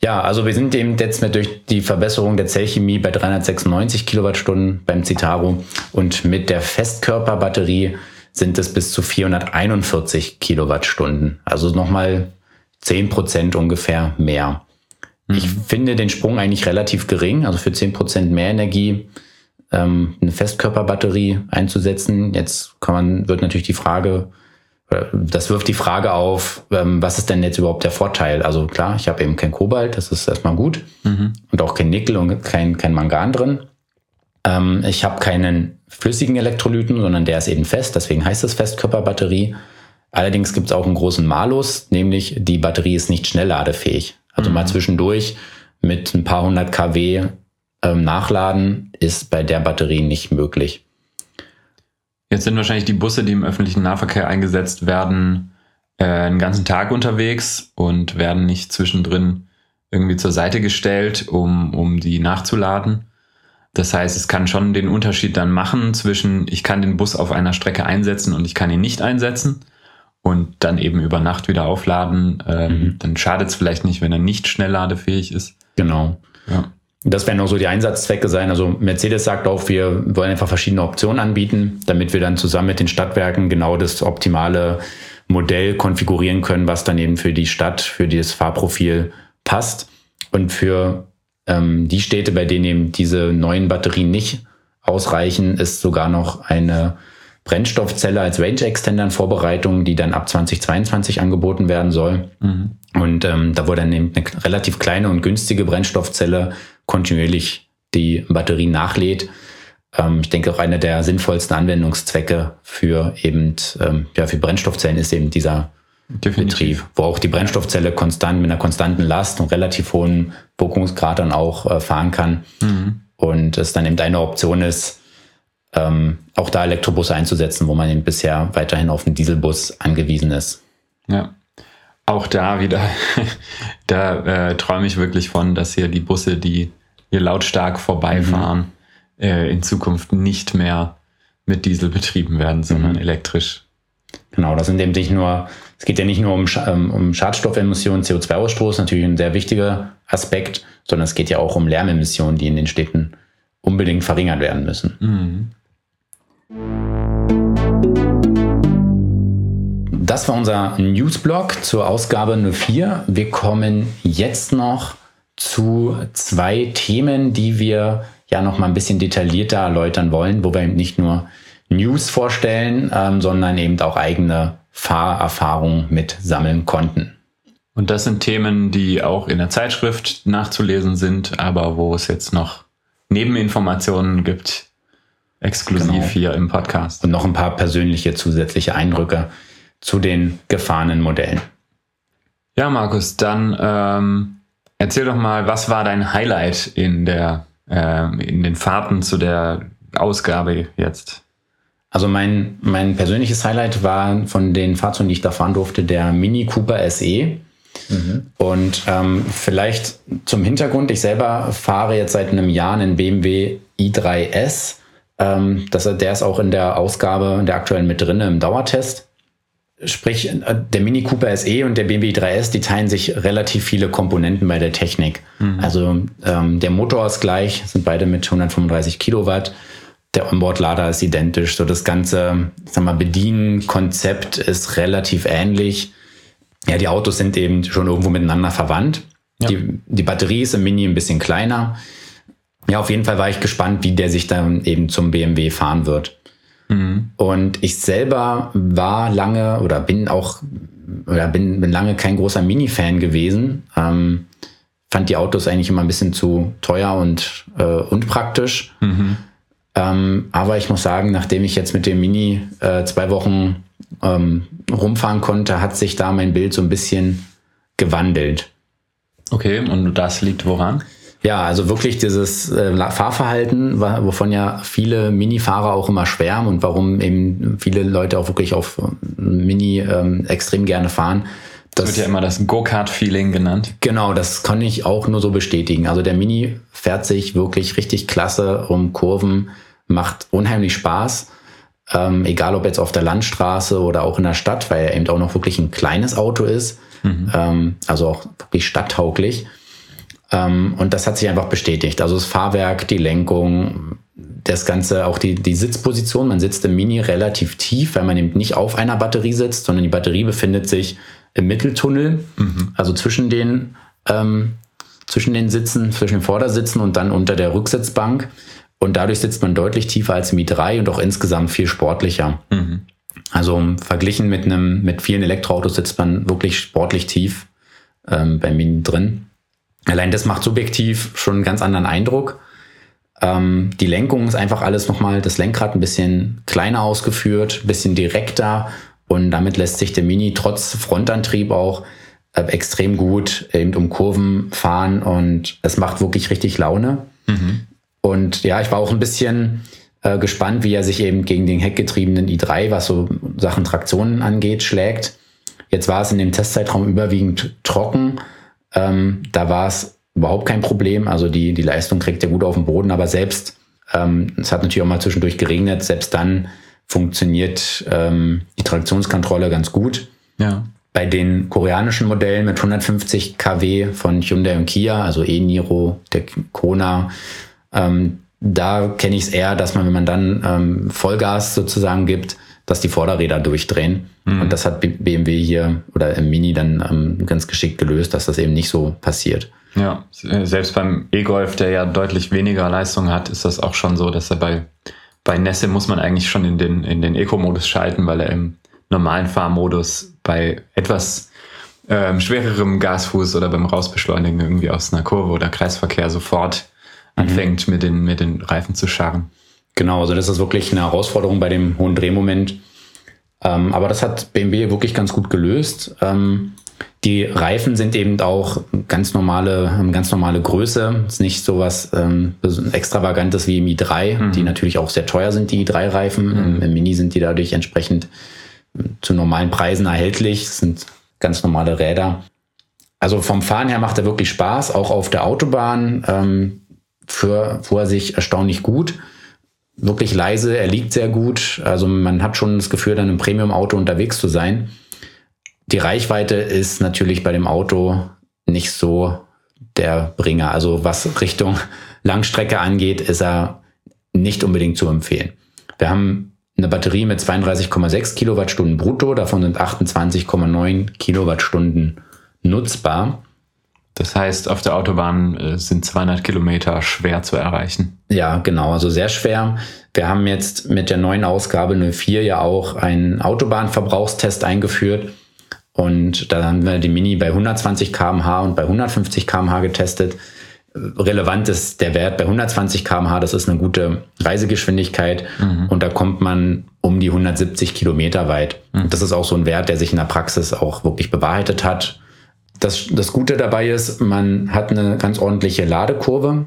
Ja, also wir sind eben jetzt mit durch die Verbesserung der Zellchemie bei 396 Kilowattstunden beim Citaro und mit der Festkörperbatterie sind es bis zu 441 Kilowattstunden. Also nochmal 10 Prozent ungefähr mehr. Mhm. Ich finde den Sprung eigentlich relativ gering. Also für 10 Prozent mehr Energie ähm, eine Festkörperbatterie einzusetzen. Jetzt kann man, wird natürlich die Frage das wirft die Frage auf, ähm, was ist denn jetzt überhaupt der Vorteil? Also klar, ich habe eben kein Kobalt, das ist erstmal gut. Mhm. Und auch kein Nickel und kein, kein Mangan drin. Ähm, ich habe keinen flüssigen Elektrolyten, sondern der ist eben fest, deswegen heißt es Festkörperbatterie. Allerdings gibt es auch einen großen Malus, nämlich die Batterie ist nicht schnellladefähig. Also mhm. mal zwischendurch mit ein paar hundert kW ähm, nachladen ist bei der Batterie nicht möglich. Jetzt sind wahrscheinlich die Busse, die im öffentlichen Nahverkehr eingesetzt werden, äh, einen ganzen Tag unterwegs und werden nicht zwischendrin irgendwie zur Seite gestellt, um, um die nachzuladen. Das heißt, es kann schon den Unterschied dann machen zwischen, ich kann den Bus auf einer Strecke einsetzen und ich kann ihn nicht einsetzen und dann eben über Nacht wieder aufladen. Ähm, mhm. Dann schadet es vielleicht nicht, wenn er nicht schnell ladefähig ist. Genau. Ja. Das werden auch so die Einsatzzwecke sein. Also Mercedes sagt auch, wir wollen einfach verschiedene Optionen anbieten, damit wir dann zusammen mit den Stadtwerken genau das optimale Modell konfigurieren können, was dann eben für die Stadt, für das Fahrprofil passt. Und für ähm, die Städte, bei denen eben diese neuen Batterien nicht ausreichen, ist sogar noch eine Brennstoffzelle als Range Extender in Vorbereitung, die dann ab 2022 angeboten werden soll. Mhm. Und ähm, da wurde dann eben eine relativ kleine und günstige Brennstoffzelle kontinuierlich die Batterie nachlädt. Ähm, ich denke auch einer der sinnvollsten Anwendungszwecke für eben ähm, ja für Brennstoffzellen ist eben dieser Definitiv. Betrieb, wo auch die Brennstoffzelle konstant mit einer konstanten Last und relativ hohen Wirkungsgrad dann auch äh, fahren kann. Mhm. Und es dann eben eine Option ist, ähm, auch da Elektrobusse einzusetzen, wo man eben bisher weiterhin auf den Dieselbus angewiesen ist. Ja auch da wieder, da äh, träume ich wirklich von, dass hier die Busse, die hier lautstark vorbeifahren, mhm. äh, in Zukunft nicht mehr mit Diesel betrieben werden, sondern mhm. elektrisch. Genau, das sind eben nicht nur, es geht ja nicht nur um, ähm, um Schadstoffemissionen, CO2-Ausstoß, natürlich ein sehr wichtiger Aspekt, sondern es geht ja auch um Lärmemissionen, die in den Städten unbedingt verringert werden müssen. Mhm. Das war unser Newsblog zur Ausgabe 04. Wir kommen jetzt noch zu zwei Themen, die wir ja noch mal ein bisschen detaillierter erläutern wollen, wo wir eben nicht nur News vorstellen, ähm, sondern eben auch eigene Fahrerfahrungen mit sammeln konnten. Und das sind Themen, die auch in der Zeitschrift nachzulesen sind, aber wo es jetzt noch Nebeninformationen gibt, exklusiv genau. hier im Podcast. Und noch ein paar persönliche zusätzliche Eindrücke zu den gefahrenen Modellen. Ja, Markus, dann ähm, erzähl doch mal, was war dein Highlight in der äh, in den Fahrten zu der Ausgabe jetzt? Also mein, mein persönliches Highlight war von den Fahrzeugen, die ich da fahren durfte, der Mini Cooper SE. Mhm. Und ähm, vielleicht zum Hintergrund, ich selber fahre jetzt seit einem Jahr einen BMW i3S. Ähm, das, der ist auch in der Ausgabe, in der aktuellen mit drin im Dauertest. Sprich, äh, der Mini Cooper SE und der BMW 3S, die teilen sich relativ viele Komponenten bei der Technik. Mhm. Also ähm, der Motor ist gleich, sind beide mit 135 Kilowatt. Der Onboard-Lader ist identisch. So das ganze, sag mal, Bedienkonzept ist relativ ähnlich. Ja, die Autos sind eben schon irgendwo miteinander verwandt. Ja. Die, die Batterie ist im Mini ein bisschen kleiner. Ja, auf jeden Fall war ich gespannt, wie der sich dann eben zum BMW fahren wird. Mhm. Und ich selber war lange oder bin auch oder bin, bin lange kein großer Mini-Fan gewesen. Ähm, fand die Autos eigentlich immer ein bisschen zu teuer und äh, unpraktisch. Mhm. Ähm, aber ich muss sagen, nachdem ich jetzt mit dem Mini äh, zwei Wochen ähm, rumfahren konnte, hat sich da mein Bild so ein bisschen gewandelt. Okay, und das liegt woran? Ja, also wirklich dieses äh, Fahrverhalten, wovon ja viele Mini-Fahrer auch immer schwärmen und warum eben viele Leute auch wirklich auf äh, Mini ähm, extrem gerne fahren. Das, das wird ja immer das Go-Kart-Feeling genannt. Genau, das kann ich auch nur so bestätigen. Also der Mini fährt sich wirklich richtig klasse um Kurven, macht unheimlich Spaß. Ähm, egal ob jetzt auf der Landstraße oder auch in der Stadt, weil er eben auch noch wirklich ein kleines Auto ist. Mhm. Ähm, also auch wirklich stadttauglich. Ähm, und das hat sich einfach bestätigt. Also das Fahrwerk, die Lenkung, das Ganze, auch die, die Sitzposition. Man sitzt im Mini relativ tief, weil man eben nicht auf einer Batterie sitzt, sondern die Batterie befindet sich im Mitteltunnel, mhm. also zwischen den, ähm, zwischen den Sitzen, zwischen den Vordersitzen und dann unter der Rücksitzbank. Und dadurch sitzt man deutlich tiefer als im i3 und auch insgesamt viel sportlicher. Mhm. Also verglichen mit einem, mit vielen Elektroautos sitzt man wirklich sportlich tief ähm, beim Mini drin. Allein das macht subjektiv schon einen ganz anderen Eindruck. Ähm, die Lenkung ist einfach alles nochmal, das Lenkrad ein bisschen kleiner ausgeführt, ein bisschen direkter und damit lässt sich der Mini trotz Frontantrieb auch äh, extrem gut eben um Kurven fahren und es macht wirklich richtig Laune. Mhm. Und ja, ich war auch ein bisschen äh, gespannt, wie er sich eben gegen den heckgetriebenen i3, was so Sachen Traktionen angeht, schlägt. Jetzt war es in dem Testzeitraum überwiegend trocken ähm, da war es überhaupt kein Problem. Also die, die Leistung kriegt er gut auf den Boden, aber selbst, ähm, es hat natürlich auch mal zwischendurch geregnet, selbst dann funktioniert ähm, die Traktionskontrolle ganz gut. Ja. Bei den koreanischen Modellen mit 150 kW von Hyundai und Kia, also e-Niro, der Kona, ähm, da kenne ich es eher, dass man, wenn man dann ähm, Vollgas sozusagen gibt, dass die Vorderräder durchdrehen. Mhm. Und das hat BMW hier oder im Mini dann ähm, ganz geschickt gelöst, dass das eben nicht so passiert. Ja, selbst beim E-Golf, der ja deutlich weniger Leistung hat, ist das auch schon so, dass er bei, bei Nässe muss man eigentlich schon in den, in den Eco-Modus schalten, weil er im normalen Fahrmodus bei etwas ähm, schwererem Gasfuß oder beim Rausbeschleunigen irgendwie aus einer Kurve oder Kreisverkehr sofort mhm. anfängt, mit den, mit den Reifen zu scharren. Genau, also das ist wirklich eine Herausforderung bei dem hohen Drehmoment. Ähm, aber das hat BMW wirklich ganz gut gelöst. Ähm, die Reifen sind eben auch ganz normale, ganz normale Größe. Ist nicht so was ähm, extravagantes wie im i3, mhm. die natürlich auch sehr teuer sind, die i3-Reifen. Mhm. Im, Im, Mini sind die dadurch entsprechend zu normalen Preisen erhältlich. Das sind ganz normale Räder. Also vom Fahren her macht er wirklich Spaß, auch auf der Autobahn. Ähm, für, fuhr er sich erstaunlich gut wirklich leise, er liegt sehr gut. Also man hat schon das Gefühl, dann im Premium-Auto unterwegs zu sein. Die Reichweite ist natürlich bei dem Auto nicht so der Bringer. Also was Richtung Langstrecke angeht, ist er nicht unbedingt zu empfehlen. Wir haben eine Batterie mit 32,6 Kilowattstunden brutto, davon sind 28,9 Kilowattstunden nutzbar. Das heißt, auf der Autobahn äh, sind 200 Kilometer schwer zu erreichen. Ja, genau, also sehr schwer. Wir haben jetzt mit der neuen Ausgabe 04 ja auch einen Autobahnverbrauchstest eingeführt. Und da haben wir die Mini bei 120 km/h und bei 150 km/h getestet. relevant ist der Wert bei 120 km/h. Das ist eine gute Reisegeschwindigkeit mhm. und da kommt man um die 170 Kilometer weit. Mhm. Das ist auch so ein Wert, der sich in der Praxis auch wirklich bewahrheitet hat. Das, das Gute dabei ist, man hat eine ganz ordentliche Ladekurve.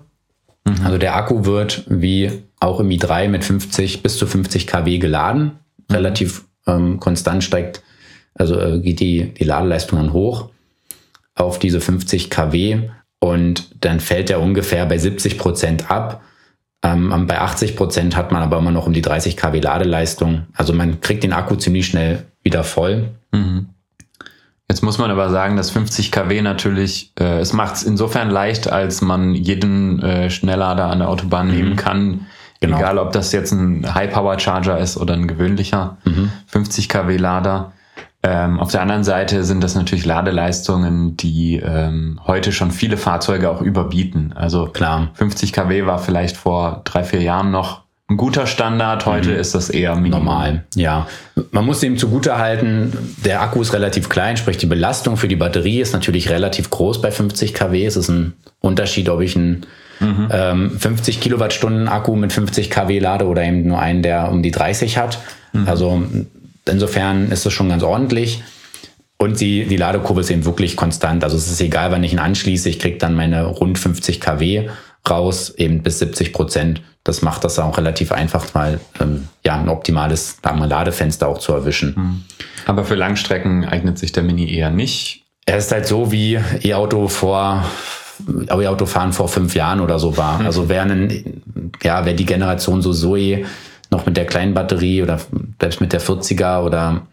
Mhm. Also der Akku wird wie auch im i3 mit 50 bis zu 50 kW geladen. Mhm. Relativ ähm, konstant steigt, also äh, geht die, die Ladeleistung dann hoch auf diese 50 kW und dann fällt er ungefähr bei 70 Prozent ab. Ähm, bei 80 Prozent hat man aber immer noch um die 30 kW Ladeleistung. Also man kriegt den Akku ziemlich schnell wieder voll. Mhm. Jetzt muss man aber sagen, dass 50 kW natürlich, äh, es macht es insofern leicht, als man jeden äh, Schnelllader an der Autobahn mhm. nehmen kann. Genau. Egal, ob das jetzt ein High-Power-Charger ist oder ein gewöhnlicher mhm. 50 kW Lader. Ähm, auf der anderen Seite sind das natürlich Ladeleistungen, die ähm, heute schon viele Fahrzeuge auch überbieten. Also klar, 50 kW war vielleicht vor drei, vier Jahren noch ein guter Standard. Heute mhm. ist das eher minimal. Normal, ja. Man muss dem zugute halten, der Akku ist relativ klein, sprich die Belastung für die Batterie ist natürlich relativ groß bei 50 kW. Es ist ein Unterschied, ob ich einen mhm. ähm, 50 Kilowattstunden Akku mit 50 kW lade oder eben nur einen, der um die 30 hat. Mhm. Also insofern ist es schon ganz ordentlich. Und die, die Ladekurve ist eben wirklich konstant. Also es ist egal, wann ich ihn anschließe, ich kriege dann meine rund 50 kW raus, eben bis 70 Prozent. Das macht das auch relativ einfach, mal ähm, ja, ein optimales Ladefenster auch zu erwischen. Hm. Aber für Langstrecken eignet sich der Mini eher nicht. Er ist halt so wie E-Auto vor E-Auto fahren vor fünf Jahren oder so war. Mhm. Also wäre ja, wäre die Generation so Zoe noch mit der kleinen Batterie oder selbst mit der 40er oder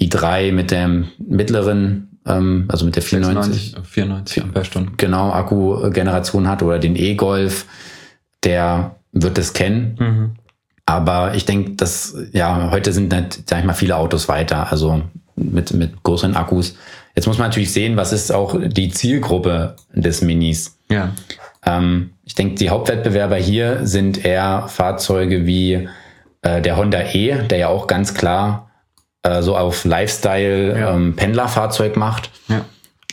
i3 mit dem mittleren, ähm, also mit der 94, 96, 94 Ampere-Stunden. Genau, Akku-Generation hat oder den E-Golf, der wird es kennen. Mhm. Aber ich denke, dass, ja, heute sind nicht, sag ich mal, viele Autos weiter, also mit, mit größeren Akkus. Jetzt muss man natürlich sehen, was ist auch die Zielgruppe des Minis. Ja. Ähm, ich denke, die Hauptwettbewerber hier sind eher Fahrzeuge wie äh, der Honda E, der ja auch ganz klar äh, so auf Lifestyle ja. ähm, Pendlerfahrzeug macht. Ja.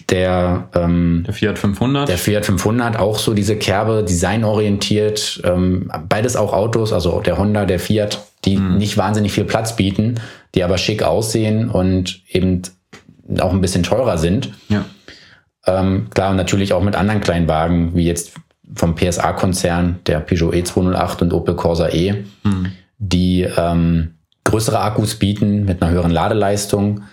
Der, ähm, der Fiat 500. Der Fiat 500, auch so diese Kerbe, designorientiert. Ähm, beides auch Autos, also der Honda, der Fiat, die mhm. nicht wahnsinnig viel Platz bieten, die aber schick aussehen und eben auch ein bisschen teurer sind. Ja. Ähm, klar, und natürlich auch mit anderen Kleinwagen, wie jetzt vom PSA-Konzern, der Peugeot E208 und Opel Corsa E, mhm. die ähm, größere Akkus bieten mit einer höheren Ladeleistung.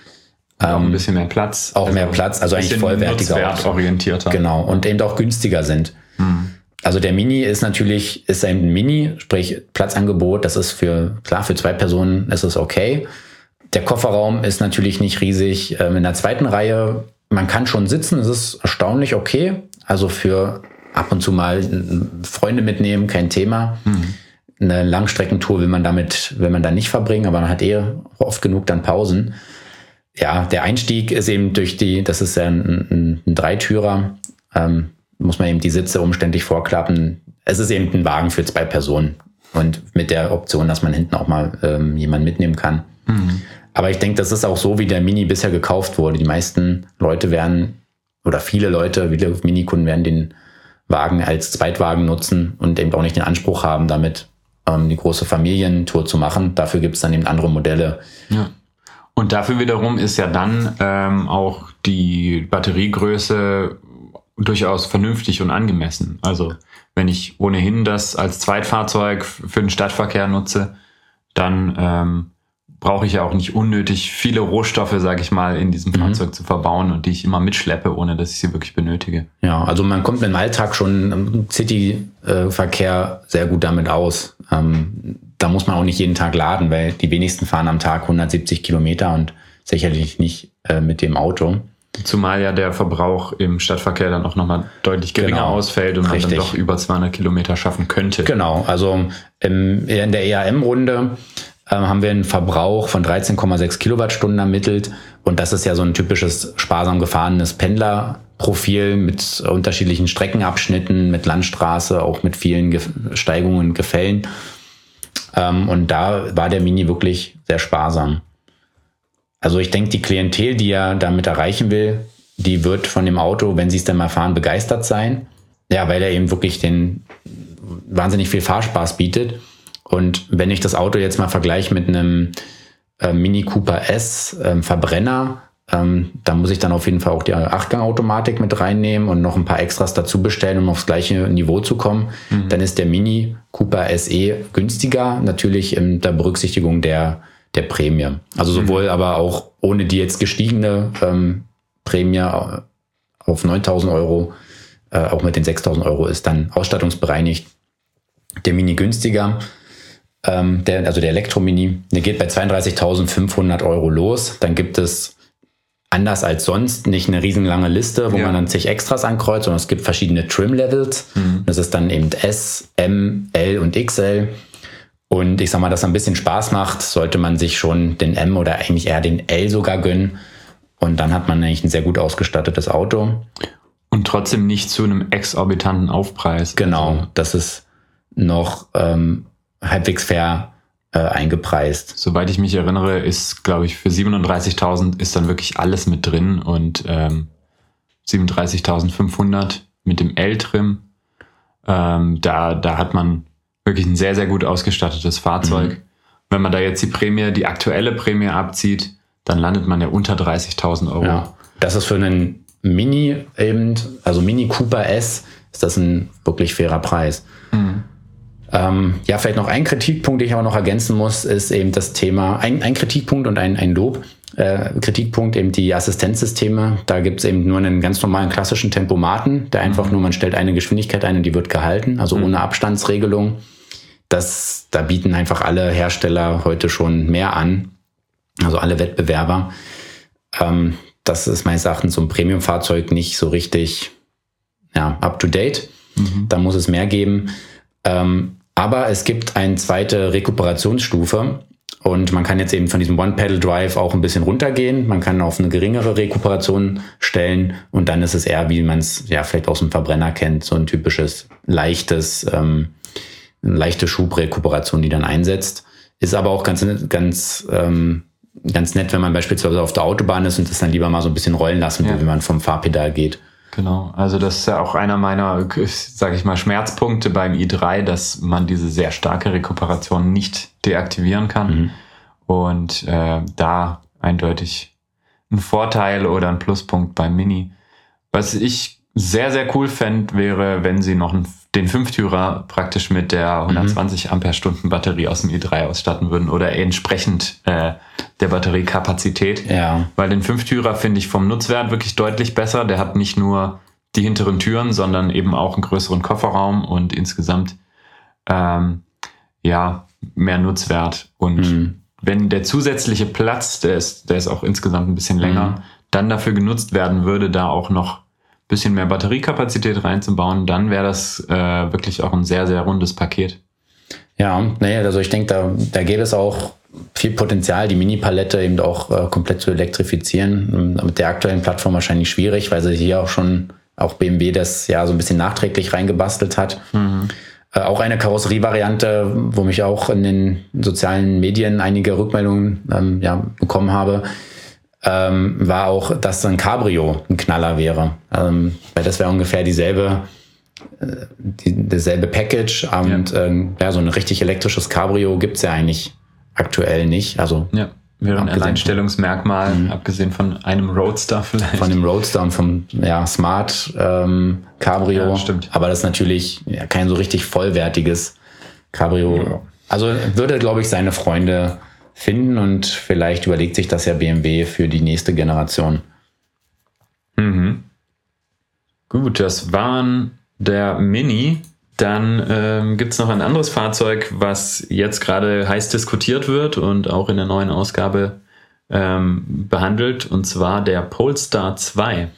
Ähm, auch ein bisschen mehr Platz. Auch also mehr Platz, also eigentlich vollwertiger. orientierter. Genau, und eben auch günstiger sind. Mhm. Also der Mini ist natürlich, ist eben ein Mini, sprich Platzangebot, das ist für, klar, für zwei Personen ist es okay. Der Kofferraum ist natürlich nicht riesig. Ähm, in der zweiten Reihe, man kann schon sitzen, es ist erstaunlich okay. Also für ab und zu mal Freunde mitnehmen, kein Thema. Mhm. Eine Langstreckentour will man damit, will man dann nicht verbringen, aber man hat eh oft genug dann Pausen. Ja, der Einstieg ist eben durch die, das ist ja ein, ein, ein Dreitürer, ähm, muss man eben die Sitze umständlich vorklappen. Es ist eben ein Wagen für zwei Personen und mit der Option, dass man hinten auch mal ähm, jemanden mitnehmen kann. Mhm. Aber ich denke, das ist auch so, wie der Mini bisher gekauft wurde. Die meisten Leute werden oder viele Leute, viele Minikunden werden den Wagen als Zweitwagen nutzen und eben auch nicht den Anspruch haben, damit ähm, die große Familientour zu machen. Dafür gibt es dann eben andere Modelle. Ja. Und dafür wiederum ist ja dann ähm, auch die Batteriegröße durchaus vernünftig und angemessen. Also wenn ich ohnehin das als Zweitfahrzeug für den Stadtverkehr nutze, dann ähm, brauche ich ja auch nicht unnötig viele Rohstoffe, sage ich mal, in diesem mhm. Fahrzeug zu verbauen und die ich immer mitschleppe, ohne dass ich sie wirklich benötige. Ja, also man kommt im Alltag schon im City-Verkehr sehr gut damit aus. Ähm, da muss man auch nicht jeden Tag laden, weil die wenigsten fahren am Tag 170 Kilometer und sicherlich nicht äh, mit dem Auto. Zumal ja der Verbrauch im Stadtverkehr dann auch nochmal deutlich geringer genau. ausfällt und man Richtig. dann doch über 200 Kilometer schaffen könnte. Genau, also im, in der EAM-Runde ähm, haben wir einen Verbrauch von 13,6 Kilowattstunden ermittelt. Und das ist ja so ein typisches sparsam gefahrenes Pendlerprofil mit unterschiedlichen Streckenabschnitten, mit Landstraße, auch mit vielen Ge Steigungen, Gefällen. Ähm, und da war der Mini wirklich sehr sparsam. Also ich denke, die Klientel, die er damit erreichen will, die wird von dem Auto, wenn sie es dann mal fahren, begeistert sein. ja, weil er eben wirklich den wahnsinnig viel Fahrspaß bietet. Und wenn ich das Auto jetzt mal vergleiche mit einem äh, Mini Cooper S äh, Verbrenner, ähm, da muss ich dann auf jeden Fall auch die Achtgang-Automatik mit reinnehmen und noch ein paar Extras dazu bestellen, um aufs gleiche Niveau zu kommen. Mhm. Dann ist der Mini Cooper SE günstiger, natürlich in der Berücksichtigung der, der Prämie. Also sowohl mhm. aber auch ohne die jetzt gestiegene ähm, Prämie auf 9000 Euro, äh, auch mit den 6000 Euro ist dann ausstattungsbereinigt der Mini günstiger. Ähm, der, also der Elektro-Mini, der geht bei 32.500 Euro los. Dann gibt es anders als sonst nicht eine riesenlange Liste, wo ja. man dann zig Extras ankreuzt, sondern es gibt verschiedene Trim-Levels. Mhm. Das ist dann eben S, M, L und XL. Und ich sag mal, dass ein bisschen Spaß macht, sollte man sich schon den M oder eigentlich eher den L sogar gönnen. Und dann hat man eigentlich ein sehr gut ausgestattetes Auto. Und trotzdem nicht zu einem exorbitanten Aufpreis. Genau, also. das ist noch ähm, halbwegs fair äh, eingepreist. Soweit ich mich erinnere, ist, glaube ich, für 37.000 ist dann wirklich alles mit drin und ähm, 37.500 mit dem L-Trim. Ähm, da, da hat man wirklich ein sehr, sehr gut ausgestattetes Fahrzeug. Mhm. Wenn man da jetzt die Prämie, die aktuelle Prämie abzieht, dann landet man ja unter 30.000 Euro. Ja, das ist für einen Mini eben, also Mini Cooper S, ist das ein wirklich fairer Preis. Mhm. Ähm, ja, vielleicht noch ein Kritikpunkt, den ich aber noch ergänzen muss, ist eben das Thema, ein, ein Kritikpunkt und ein, ein Lob. Äh, Kritikpunkt eben die Assistenzsysteme. Da gibt es eben nur einen ganz normalen klassischen Tempomaten, der einfach mhm. nur, man stellt eine Geschwindigkeit ein und die wird gehalten, also mhm. ohne Abstandsregelung. Das, da bieten einfach alle Hersteller heute schon mehr an, also alle Wettbewerber. Ähm, das ist meines Erachtens so ein Premium-Fahrzeug nicht so richtig ja, up to date. Mhm. Da muss es mehr geben. Ähm, aber es gibt eine zweite Rekuperationsstufe und man kann jetzt eben von diesem One-Pedal-Drive auch ein bisschen runtergehen. Man kann auf eine geringere Rekuperation stellen und dann ist es eher, wie man es ja vielleicht aus dem Verbrenner kennt, so ein typisches leichtes, ähm, eine leichte Schubrekuperation, die dann einsetzt. Ist aber auch ganz, ganz, ähm, ganz nett, wenn man beispielsweise auf der Autobahn ist und das dann lieber mal so ein bisschen rollen lassen will, ja. wenn man vom Fahrpedal geht. Genau, also das ist ja auch einer meiner, sage ich mal, Schmerzpunkte beim i3, dass man diese sehr starke Rekuperation nicht deaktivieren kann. Mhm. Und äh, da eindeutig ein Vorteil oder ein Pluspunkt beim Mini. Was ich sehr, sehr cool fände, wäre, wenn sie noch einen, den Fünftürer praktisch mit der 120 mhm. Ampere-Stunden Batterie aus dem i3 ausstatten würden oder entsprechend äh, der Batteriekapazität. Ja. Weil den Fünftürer finde ich vom Nutzwert wirklich deutlich besser. Der hat nicht nur die hinteren Türen, sondern eben auch einen größeren Kofferraum und insgesamt ähm, ja mehr Nutzwert. Und mhm. wenn der zusätzliche Platz, der ist, der ist auch insgesamt ein bisschen länger, mhm. dann dafür genutzt werden würde, da auch noch bisschen mehr Batteriekapazität reinzubauen, dann wäre das äh, wirklich auch ein sehr, sehr rundes Paket. Ja, naja, also ich denke, da, da gäbe es auch viel Potenzial, die Mini-Palette eben auch äh, komplett zu elektrifizieren. Mit der aktuellen Plattform wahrscheinlich schwierig, weil sie hier auch schon, auch BMW das ja so ein bisschen nachträglich reingebastelt hat. Mhm. Äh, auch eine Karosserievariante, wo mich auch in den sozialen Medien einige Rückmeldungen ähm, ja, bekommen habe, ähm, war auch, dass ein Cabrio ein Knaller wäre. Ähm, weil das wäre ungefähr dieselbe, äh, die, dasselbe Package. Und ja. Ähm, ja, so ein richtig elektrisches Cabrio gibt's ja eigentlich aktuell nicht. Also ja. Wäre ein Alleinstellungsmerkmal, mhm. abgesehen von einem Roadster vielleicht. Von dem Roadster und vom ja, Smart ähm, Cabrio. Ja, stimmt. Aber das ist natürlich kein so richtig vollwertiges Cabrio. Ja. Also würde, glaube ich, seine Freunde finden und vielleicht überlegt sich das ja BMW für die nächste Generation. Mhm. Gut, das waren der Mini. Dann ähm, gibt es noch ein anderes Fahrzeug, was jetzt gerade heiß diskutiert wird und auch in der neuen Ausgabe ähm, behandelt, und zwar der Polestar 2.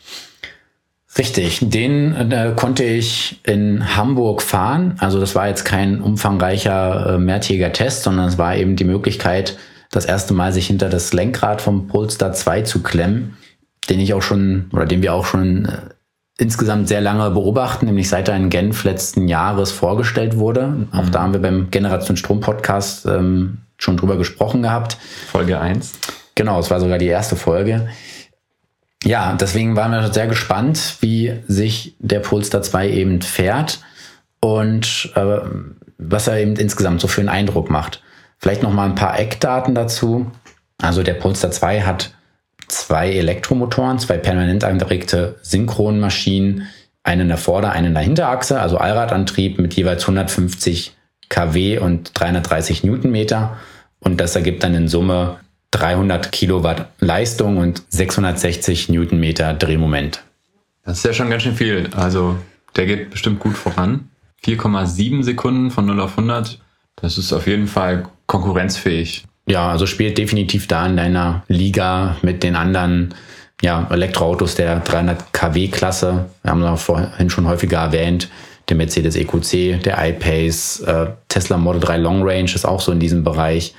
Richtig, den äh, konnte ich in Hamburg fahren. Also das war jetzt kein umfangreicher äh, mehrtägiger Test, sondern es war eben die Möglichkeit, das erste Mal sich hinter das Lenkrad vom Polestar 2 zu klemmen, den ich auch schon, oder den wir auch schon äh, insgesamt sehr lange beobachten, nämlich seit er in Genf letzten Jahres vorgestellt wurde. Auch mhm. da haben wir beim Generation Strom Podcast ähm, schon drüber gesprochen gehabt. Folge 1. Genau, es war sogar die erste Folge. Ja, deswegen waren wir sehr gespannt, wie sich der Polestar 2 eben fährt und äh, was er eben insgesamt so für einen Eindruck macht. Vielleicht noch mal ein paar Eckdaten dazu. Also der Polestar 2 hat zwei Elektromotoren, zwei permanent angeregte Synchronmaschinen, einen in der Vorder-, einen in der Hinterachse, also Allradantrieb mit jeweils 150 kW und 330 Newtonmeter. Und das ergibt dann in Summe 300 Kilowatt Leistung und 660 Newtonmeter Drehmoment. Das ist ja schon ganz schön viel. Also der geht bestimmt gut voran. 4,7 Sekunden von 0 auf 100. Das ist auf jeden Fall konkurrenzfähig. Ja, also spielt definitiv da in deiner Liga mit den anderen ja, Elektroautos der 300 kW Klasse. Wir haben das vorhin schon häufiger erwähnt. Der Mercedes EQC, der iPace, äh, Tesla Model 3 Long Range ist auch so in diesem Bereich.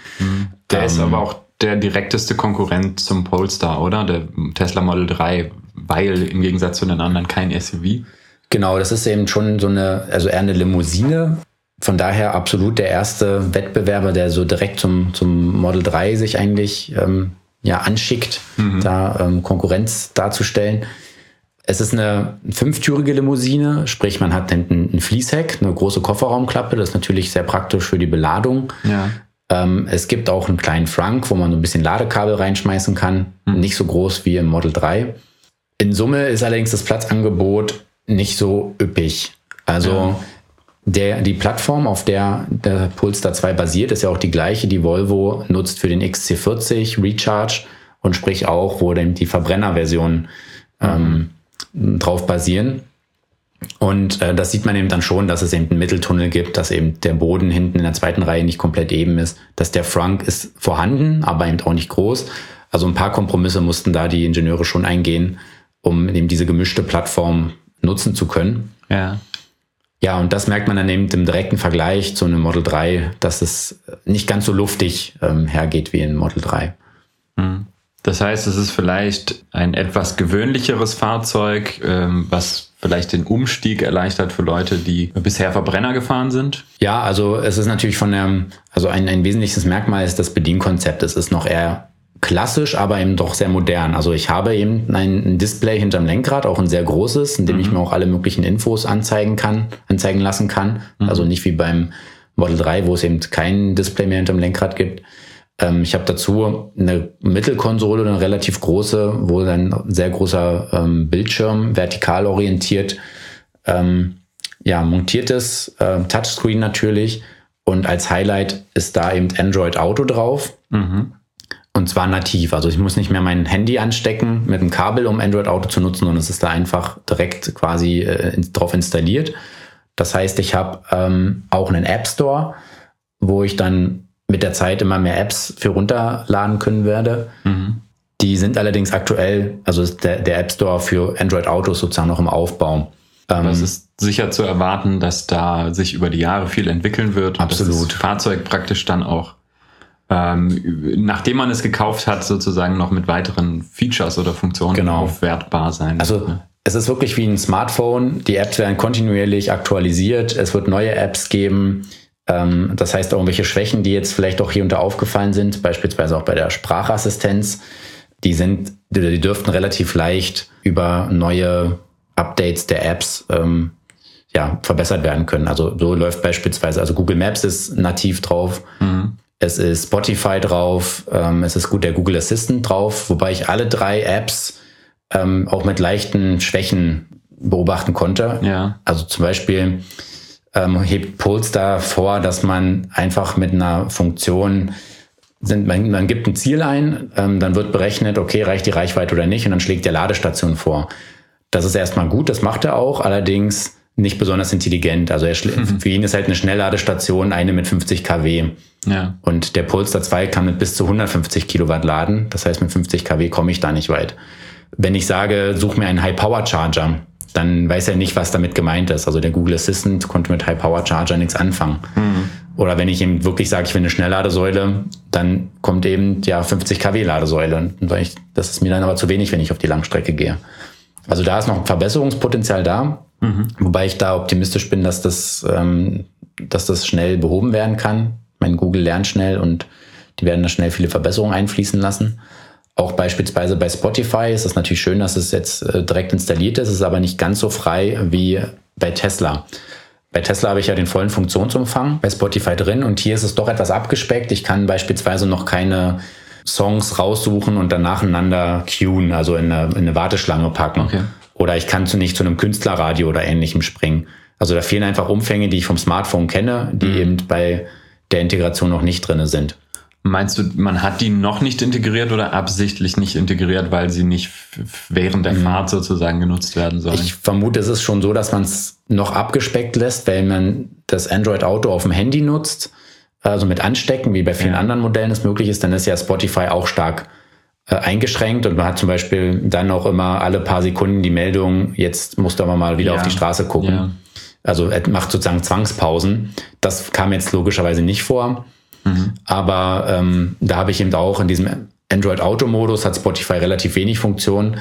Der ähm, ist aber auch der direkteste Konkurrent zum Polestar, oder? Der Tesla Model 3, weil im Gegensatz zu den anderen kein SUV. Genau, das ist eben schon so eine, also eher eine Limousine. Von daher absolut der erste Wettbewerber, der so direkt zum, zum Model 3 sich eigentlich ähm, ja, anschickt, mhm. da ähm, Konkurrenz darzustellen. Es ist eine fünftürige Limousine, sprich man hat hinten ein Fließheck, eine große Kofferraumklappe, das ist natürlich sehr praktisch für die Beladung. Ja. Ähm, es gibt auch einen kleinen Frank, wo man ein bisschen Ladekabel reinschmeißen kann, mhm. nicht so groß wie im Model 3. In Summe ist allerdings das Platzangebot nicht so üppig. Also ja. Der, die Plattform, auf der der Polestar 2 basiert, ist ja auch die gleiche, die Volvo nutzt für den XC40 Recharge und sprich auch, wo dann die Verbrennerversion ähm, drauf basieren. Und äh, das sieht man eben dann schon, dass es eben einen Mitteltunnel gibt, dass eben der Boden hinten in der zweiten Reihe nicht komplett eben ist, dass der Frunk ist vorhanden, aber eben auch nicht groß. Also ein paar Kompromisse mussten da die Ingenieure schon eingehen, um eben diese gemischte Plattform nutzen zu können. Ja. Ja, und das merkt man dann eben im direkten Vergleich zu einem Model 3, dass es nicht ganz so luftig ähm, hergeht wie ein Model 3. Mhm. Das heißt, es ist vielleicht ein etwas gewöhnlicheres Fahrzeug, ähm, was vielleicht den Umstieg erleichtert für Leute, die bisher Verbrenner gefahren sind? Ja, also es ist natürlich von der, also ein, ein wesentliches Merkmal ist das Bedienkonzept. Es ist noch eher klassisch, aber eben doch sehr modern. Also ich habe eben ein, Display hinterm Lenkrad, auch ein sehr großes, in dem mhm. ich mir auch alle möglichen Infos anzeigen kann, anzeigen lassen kann. Mhm. Also nicht wie beim Model 3, wo es eben kein Display mehr hinterm Lenkrad gibt. Ähm, ich habe dazu eine Mittelkonsole, eine relativ große, wo ein sehr großer ähm, Bildschirm vertikal orientiert ähm, ja, montiertes äh, Touchscreen natürlich. Und als Highlight ist da eben Android Auto drauf. Mhm. Und zwar nativ. Also ich muss nicht mehr mein Handy anstecken mit einem Kabel, um Android Auto zu nutzen, sondern es ist da einfach direkt quasi äh, drauf installiert. Das heißt, ich habe ähm, auch einen App Store, wo ich dann mit der Zeit immer mehr Apps für runterladen können werde. Mhm. Die sind allerdings aktuell, also ist der, der App Store für Android Autos sozusagen noch im Aufbau. Aber es ähm, ist sicher zu erwarten, dass da sich über die Jahre viel entwickeln wird und Absolut. dass das Fahrzeug praktisch dann auch ähm, nachdem man es gekauft hat, sozusagen noch mit weiteren Features oder Funktionen genau. aufwertbar sein. Also es ist wirklich wie ein Smartphone. Die Apps werden kontinuierlich aktualisiert. Es wird neue Apps geben. Ähm, das heißt, irgendwelche Schwächen, die jetzt vielleicht auch hier und da aufgefallen sind, beispielsweise auch bei der Sprachassistenz, die sind, die dürften relativ leicht über neue Updates der Apps ähm, ja, verbessert werden können. Also so läuft beispielsweise, also Google Maps ist nativ drauf. Mhm. Es ist Spotify drauf, ähm, es ist gut der Google Assistant drauf, wobei ich alle drei Apps ähm, auch mit leichten Schwächen beobachten konnte. Ja. Also zum Beispiel ähm, hebt Polestar vor, dass man einfach mit einer Funktion sind, man, man gibt ein Ziel ein, ähm, dann wird berechnet, okay, reicht die Reichweite oder nicht, und dann schlägt der Ladestation vor. Das ist erstmal gut, das macht er auch, allerdings nicht besonders intelligent. Also er, mhm. für ihn ist halt eine Schnellladestation eine mit 50 kW. Ja. Und der Polestar 2 kann mit bis zu 150 Kilowatt laden. Das heißt, mit 50 kW komme ich da nicht weit. Wenn ich sage, such mir einen High-Power-Charger, dann weiß er nicht, was damit gemeint ist. Also der Google Assistant konnte mit High-Power-Charger nichts anfangen. Mhm. Oder wenn ich ihm wirklich sage, ich will eine Schnellladesäule, dann kommt eben ja 50 kW Ladesäule. Und ich, das ist mir dann aber zu wenig, wenn ich auf die Langstrecke gehe. Also da ist noch ein Verbesserungspotenzial da. Mhm. Wobei ich da optimistisch bin, dass das, ähm, dass das schnell behoben werden kann. Mein Google lernt schnell und die werden da schnell viele Verbesserungen einfließen lassen. Auch beispielsweise bei Spotify ist es natürlich schön, dass es jetzt äh, direkt installiert ist, ist aber nicht ganz so frei wie bei Tesla. Bei Tesla habe ich ja den vollen Funktionsumfang bei Spotify drin und hier ist es doch etwas abgespeckt. Ich kann beispielsweise noch keine Songs raussuchen und dann nacheinander queuen, also in eine, in eine Warteschlange packen. Okay. Oder ich kann zu nicht zu einem Künstlerradio oder ähnlichem springen. Also da fehlen einfach Umfänge, die ich vom Smartphone kenne, die mhm. eben bei der Integration noch nicht drinne sind. Meinst du, man hat die noch nicht integriert oder absichtlich nicht integriert, weil sie nicht während der mhm. Fahrt sozusagen genutzt werden sollen? Ich vermute, es ist schon so, dass man es noch abgespeckt lässt, wenn man das Android Auto auf dem Handy nutzt, also mit Anstecken, wie bei vielen ja. anderen Modellen es möglich ist, dann ist ja Spotify auch stark eingeschränkt und man hat zum Beispiel dann auch immer alle paar Sekunden die Meldung, jetzt musst du aber mal wieder ja. auf die Straße gucken. Ja. Also er macht sozusagen Zwangspausen. Das kam jetzt logischerweise nicht vor. Mhm. Aber ähm, da habe ich eben auch in diesem Android Auto Modus hat Spotify relativ wenig Funktionen.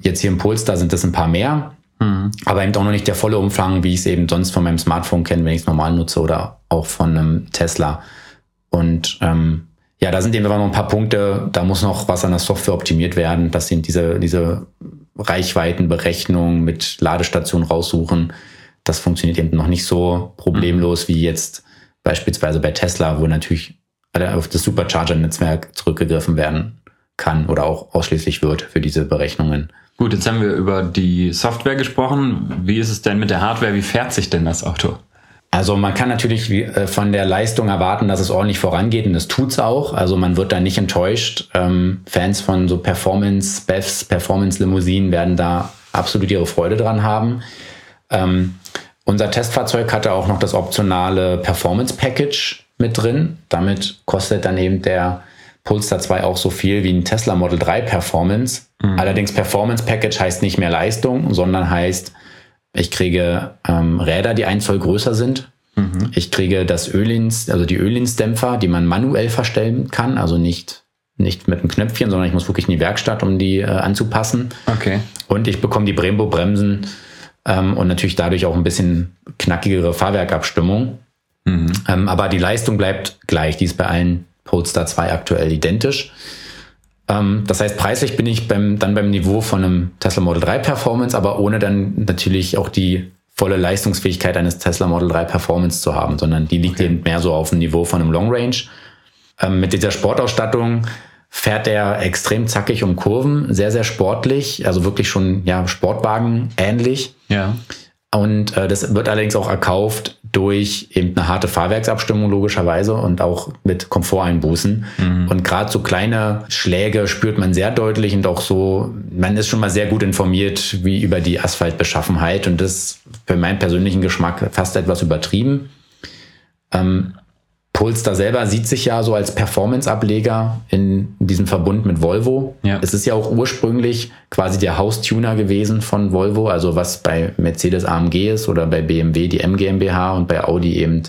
Jetzt hier im Puls, da sind es ein paar mehr. Mhm. Aber eben auch noch nicht der volle Umfang, wie ich es eben sonst von meinem Smartphone kenne, wenn ich es normal nutze oder auch von einem Tesla. Und ähm, ja, da sind eben noch ein paar Punkte, da muss noch was an der Software optimiert werden. Das sind diese, diese Reichweitenberechnungen mit Ladestationen raussuchen. Das funktioniert eben noch nicht so problemlos mhm. wie jetzt beispielsweise bei Tesla, wo natürlich auf das Supercharger-Netzwerk zurückgegriffen werden kann oder auch ausschließlich wird für diese Berechnungen. Gut, jetzt haben wir über die Software gesprochen. Wie ist es denn mit der Hardware? Wie fährt sich denn das Auto? Also man kann natürlich äh, von der Leistung erwarten, dass es ordentlich vorangeht und das tut's auch. Also man wird da nicht enttäuscht. Ähm, Fans von so Performance, Bevs, Performance-Limousinen werden da absolut ihre Freude dran haben. Ähm, unser Testfahrzeug hatte auch noch das optionale Performance Package mit drin. Damit kostet dann eben der Polestar 2 auch so viel wie ein Tesla Model 3 Performance. Mhm. Allerdings Performance Package heißt nicht mehr Leistung, sondern heißt, ich kriege ähm, Räder, die ein Zoll größer sind. Mhm. Ich kriege das Ölins, also die Ölinsdämpfer, die man manuell verstellen kann, also nicht nicht mit einem Knöpfchen, sondern ich muss wirklich in die Werkstatt, um die äh, anzupassen. Okay. Und ich bekomme die Brembo Bremsen ähm, und natürlich dadurch auch ein bisschen knackigere Fahrwerkabstimmung. Mhm. Ähm, aber die Leistung bleibt gleich. Die ist bei allen Polestar 2 aktuell identisch. Ähm, das heißt, preislich bin ich beim, dann beim Niveau von einem Tesla Model 3 Performance, aber ohne dann natürlich auch die volle Leistungsfähigkeit eines Tesla Model 3 Performance zu haben, sondern die liegt okay. eben mehr so auf dem Niveau von einem Long Range. Ähm, mit dieser Sportausstattung fährt er extrem zackig um Kurven, sehr, sehr sportlich, also wirklich schon ja, Sportwagen ähnlich. Ja. Und äh, das wird allerdings auch erkauft durch eben eine harte Fahrwerksabstimmung logischerweise und auch mit Komforteinbußen. Mhm. Und gerade so kleine Schläge spürt man sehr deutlich und auch so, man ist schon mal sehr gut informiert wie über die Asphaltbeschaffenheit und das für meinen persönlichen Geschmack fast etwas übertrieben. Ähm, Polestar selber sieht sich ja so als Performance-Ableger in diesem Verbund mit Volvo. Ja. Es ist ja auch ursprünglich quasi der Haustuner gewesen von Volvo, also was bei Mercedes AMG ist oder bei BMW die M GmbH und bei Audi eben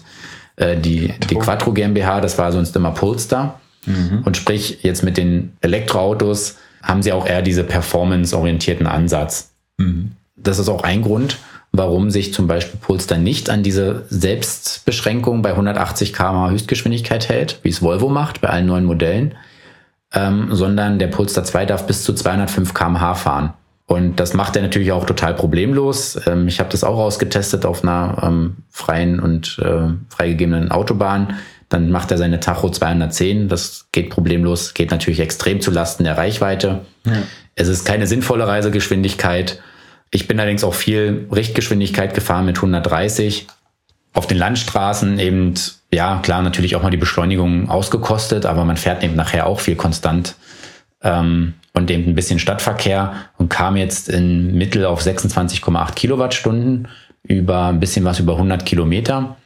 äh, die, die Quattro GmbH, das war sonst immer Polestar. Mhm. Und sprich, jetzt mit den Elektroautos haben sie auch eher diese performance-orientierten Ansatz. Mhm. Das ist auch ein Grund, warum sich zum Beispiel Polestar nicht an diese Selbstbeschränkung bei 180 km Höchstgeschwindigkeit hält, wie es Volvo macht bei allen neuen Modellen, ähm, sondern der Polestar 2 darf bis zu 205 km/h fahren. Und das macht er natürlich auch total problemlos. Ähm, ich habe das auch ausgetestet auf einer ähm, freien und äh, freigegebenen Autobahn. Dann macht er seine Tacho 210. Das geht problemlos, geht natürlich extrem zu Lasten der Reichweite. Ja. Es ist keine sinnvolle Reisegeschwindigkeit. Ich bin allerdings auch viel Richtgeschwindigkeit gefahren mit 130. Auf den Landstraßen eben, ja, klar, natürlich auch mal die Beschleunigung ausgekostet, aber man fährt eben nachher auch viel konstant ähm, und eben ein bisschen Stadtverkehr und kam jetzt in Mittel auf 26,8 Kilowattstunden über ein bisschen was über 100 Kilometer.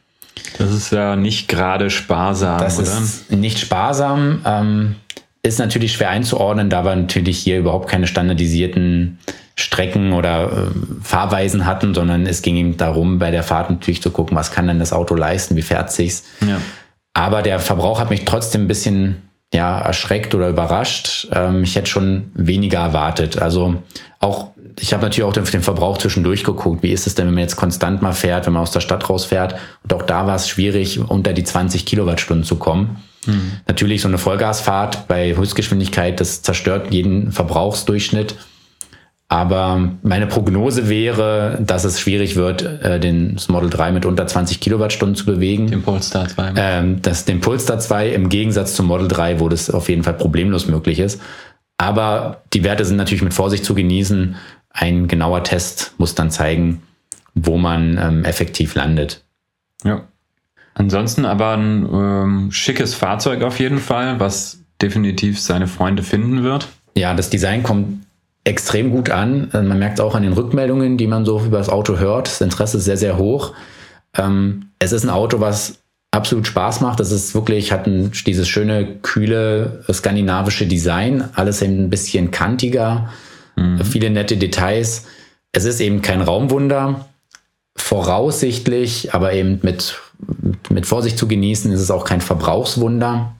Das ist ja nicht gerade sparsam, das oder? ist nicht sparsam. Ähm, ist natürlich schwer einzuordnen, da wir natürlich hier überhaupt keine standardisierten Strecken oder äh, Fahrweisen hatten, sondern es ging ihm darum, bei der Fahrt natürlich zu gucken, was kann denn das Auto leisten, wie fährt sich's. Ja. Aber der Verbrauch hat mich trotzdem ein bisschen ja, erschreckt oder überrascht. Ähm, ich hätte schon weniger erwartet. Also auch, ich habe natürlich auch den, den Verbrauch zwischendurch geguckt. Wie ist es denn, wenn man jetzt konstant mal fährt, wenn man aus der Stadt rausfährt? Und auch da war es schwierig, unter die 20 Kilowattstunden zu kommen. Mhm. Natürlich so eine Vollgasfahrt bei Höchstgeschwindigkeit, das zerstört jeden Verbrauchsdurchschnitt. Aber meine Prognose wäre, dass es schwierig wird, äh, den Model 3 mit unter 20 Kilowattstunden zu bewegen. Den Polestar 2. Ähm, dass den Polestar 2 im Gegensatz zum Model 3, wo das auf jeden Fall problemlos möglich ist. Aber die Werte sind natürlich mit Vorsicht zu genießen. Ein genauer Test muss dann zeigen, wo man ähm, effektiv landet. Ja. Ansonsten aber ein ähm, schickes Fahrzeug auf jeden Fall, was definitiv seine Freunde finden wird. Ja, das Design kommt extrem gut an. Äh, man merkt es auch an den Rückmeldungen, die man so über das Auto hört. Das Interesse ist sehr, sehr hoch. Ähm, es ist ein Auto, was absolut Spaß macht. Es ist wirklich, hat ein, dieses schöne, kühle, skandinavische Design. Alles eben ein bisschen kantiger. Mhm. Viele nette Details. Es ist eben kein Raumwunder. Voraussichtlich, aber eben mit, mit Vorsicht zu genießen, ist es auch kein Verbrauchswunder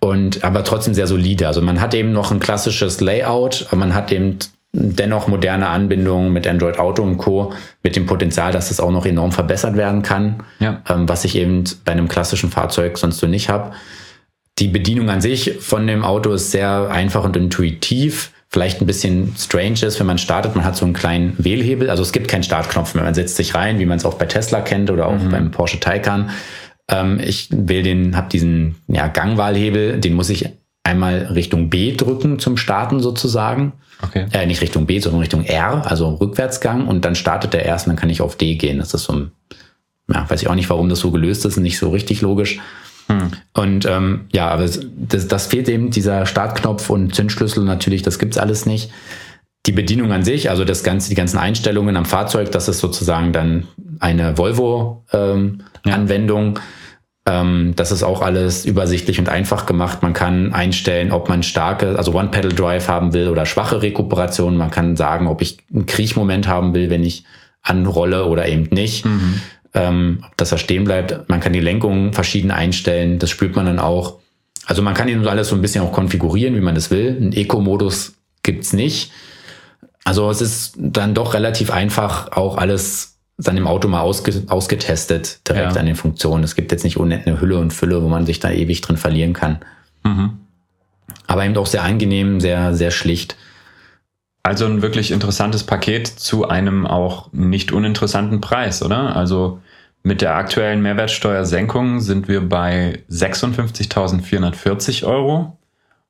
und aber trotzdem sehr solide. Also man hat eben noch ein klassisches Layout, aber man hat eben dennoch moderne Anbindungen mit Android Auto und Co. mit dem Potenzial, dass es auch noch enorm verbessert werden kann, ja. ähm, was ich eben bei einem klassischen Fahrzeug sonst so nicht habe. Die Bedienung an sich von dem Auto ist sehr einfach und intuitiv. Vielleicht ein bisschen strange ist, wenn man startet. Man hat so einen kleinen Wählhebel. Also es gibt keinen Startknopf mehr. Man setzt sich rein, wie man es auch bei Tesla kennt oder auch mhm. beim Porsche Taycan. Ähm, ich will den, habe diesen ja, Gangwahlhebel, den muss ich einmal Richtung B drücken zum Starten sozusagen. Okay. Äh, nicht Richtung B, sondern Richtung R, also Rückwärtsgang und dann startet der erst und dann kann ich auf D gehen. Das ist so ein, ja, weiß ich auch nicht, warum das so gelöst ist, nicht so richtig logisch. Hm. Und ähm, ja, aber das, das fehlt eben, dieser Startknopf und Zündschlüssel natürlich, das gibt's alles nicht. Die Bedienung an sich, also das ganze, die ganzen Einstellungen am Fahrzeug, das ist sozusagen dann eine Volvo-Anwendung. Ähm, ja. Ähm, das ist auch alles übersichtlich und einfach gemacht. Man kann einstellen, ob man starke, also One-Pedal-Drive haben will oder schwache Rekuperation. Man kann sagen, ob ich einen Kriechmoment haben will, wenn ich anrolle oder eben nicht. Mhm. Ähm, dass er stehen bleibt. Man kann die Lenkung verschieden einstellen. Das spürt man dann auch. Also man kann ihn alles so ein bisschen auch konfigurieren, wie man das will. Einen Eco-Modus gibt's nicht. Also es ist dann doch relativ einfach, auch alles dann im Auto mal ausge, ausgetestet, direkt ja. an den Funktionen. Es gibt jetzt nicht eine Hülle und Fülle, wo man sich da ewig drin verlieren kann. Mhm. Aber eben auch sehr angenehm, sehr, sehr schlicht. Also ein wirklich interessantes Paket zu einem auch nicht uninteressanten Preis, oder? Also mit der aktuellen Mehrwertsteuersenkung sind wir bei 56.440 Euro.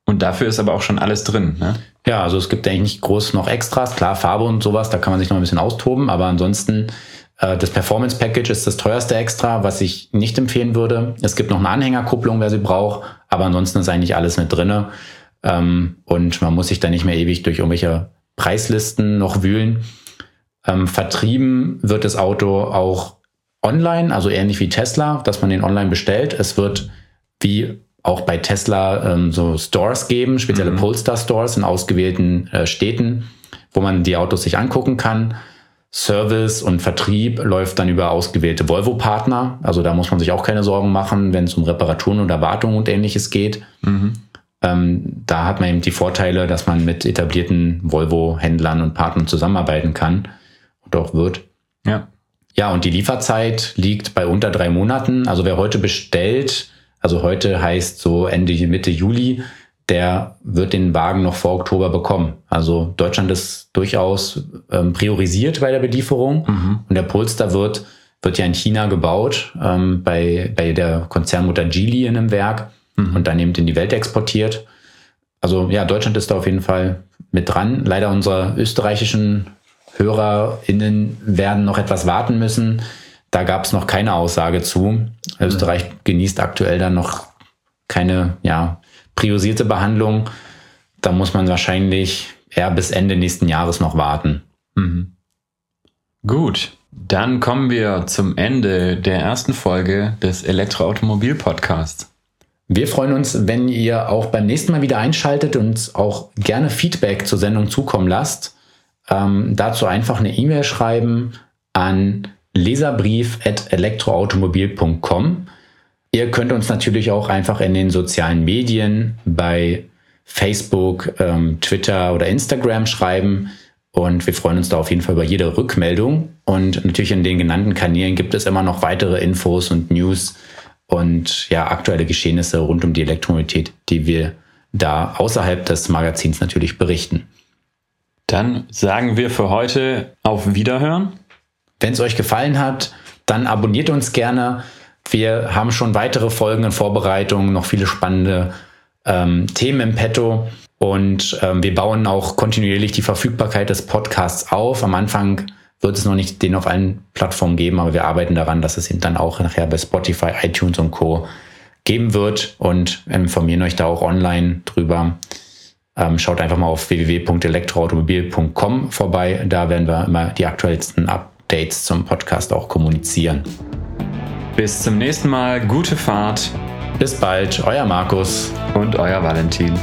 Und dafür ist aber auch schon alles drin. Ne? Ja, also es gibt eigentlich nicht groß noch Extras. Klar, Farbe und sowas, da kann man sich noch ein bisschen austoben. Aber ansonsten äh, das Performance Package ist das teuerste Extra, was ich nicht empfehlen würde. Es gibt noch eine Anhängerkupplung, wer sie braucht, aber ansonsten ist eigentlich alles mit drinne. Ähm, und man muss sich da nicht mehr ewig durch irgendwelche Preislisten noch wühlen. Ähm, vertrieben wird das Auto auch online, also ähnlich wie Tesla, dass man den online bestellt. Es wird wie auch bei Tesla ähm, so Stores geben, spezielle mhm. Polestar Stores in ausgewählten äh, Städten, wo man die Autos sich angucken kann. Service und Vertrieb läuft dann über ausgewählte Volvo-Partner. Also da muss man sich auch keine Sorgen machen, wenn es um Reparaturen oder Wartung und ähnliches geht. Mhm. Ähm, da hat man eben die Vorteile, dass man mit etablierten Volvo-Händlern und Partnern zusammenarbeiten kann und auch wird. Ja. Ja, und die Lieferzeit liegt bei unter drei Monaten. Also wer heute bestellt, also heute heißt so Ende Mitte Juli, der wird den Wagen noch vor Oktober bekommen. Also Deutschland ist durchaus ähm, priorisiert bei der Belieferung mhm. und der Polestar wird, wird ja in China gebaut, ähm, bei, bei der Konzernmutter Geely in einem Werk mhm. und dann eben in die Welt exportiert. Also ja, Deutschland ist da auf jeden Fall mit dran. Leider unsere österreichischen HörerInnen werden noch etwas warten müssen. Da gab es noch keine Aussage zu. Mhm. Österreich genießt aktuell dann noch keine ja, priorisierte Behandlung, da muss man wahrscheinlich eher bis Ende nächsten Jahres noch warten. Mhm. Gut, dann kommen wir zum Ende der ersten Folge des Elektroautomobil-Podcasts. Wir freuen uns, wenn ihr auch beim nächsten Mal wieder einschaltet und auch gerne Feedback zur Sendung zukommen lasst. Ähm, dazu einfach eine E-Mail schreiben an leserbrief.elektroautomobil.com. Ihr könnt uns natürlich auch einfach in den sozialen Medien bei Facebook, ähm, Twitter oder Instagram schreiben. Und wir freuen uns da auf jeden Fall über jede Rückmeldung. Und natürlich in den genannten Kanälen gibt es immer noch weitere Infos und News und ja, aktuelle Geschehnisse rund um die Elektromobilität, die wir da außerhalb des Magazins natürlich berichten. Dann sagen wir für heute auf Wiederhören. Wenn es euch gefallen hat, dann abonniert uns gerne. Wir haben schon weitere Folgen in Vorbereitung, noch viele spannende ähm, Themen im Petto. Und ähm, wir bauen auch kontinuierlich die Verfügbarkeit des Podcasts auf. Am Anfang wird es noch nicht den auf allen Plattformen geben, aber wir arbeiten daran, dass es ihn dann auch nachher bei Spotify, iTunes und Co. geben wird und informieren euch da auch online drüber. Ähm, schaut einfach mal auf www.elektroautomobil.com vorbei. Da werden wir immer die aktuellsten Updates zum Podcast auch kommunizieren. Bis zum nächsten Mal. Gute Fahrt. Bis bald. Euer Markus. Und euer Valentin.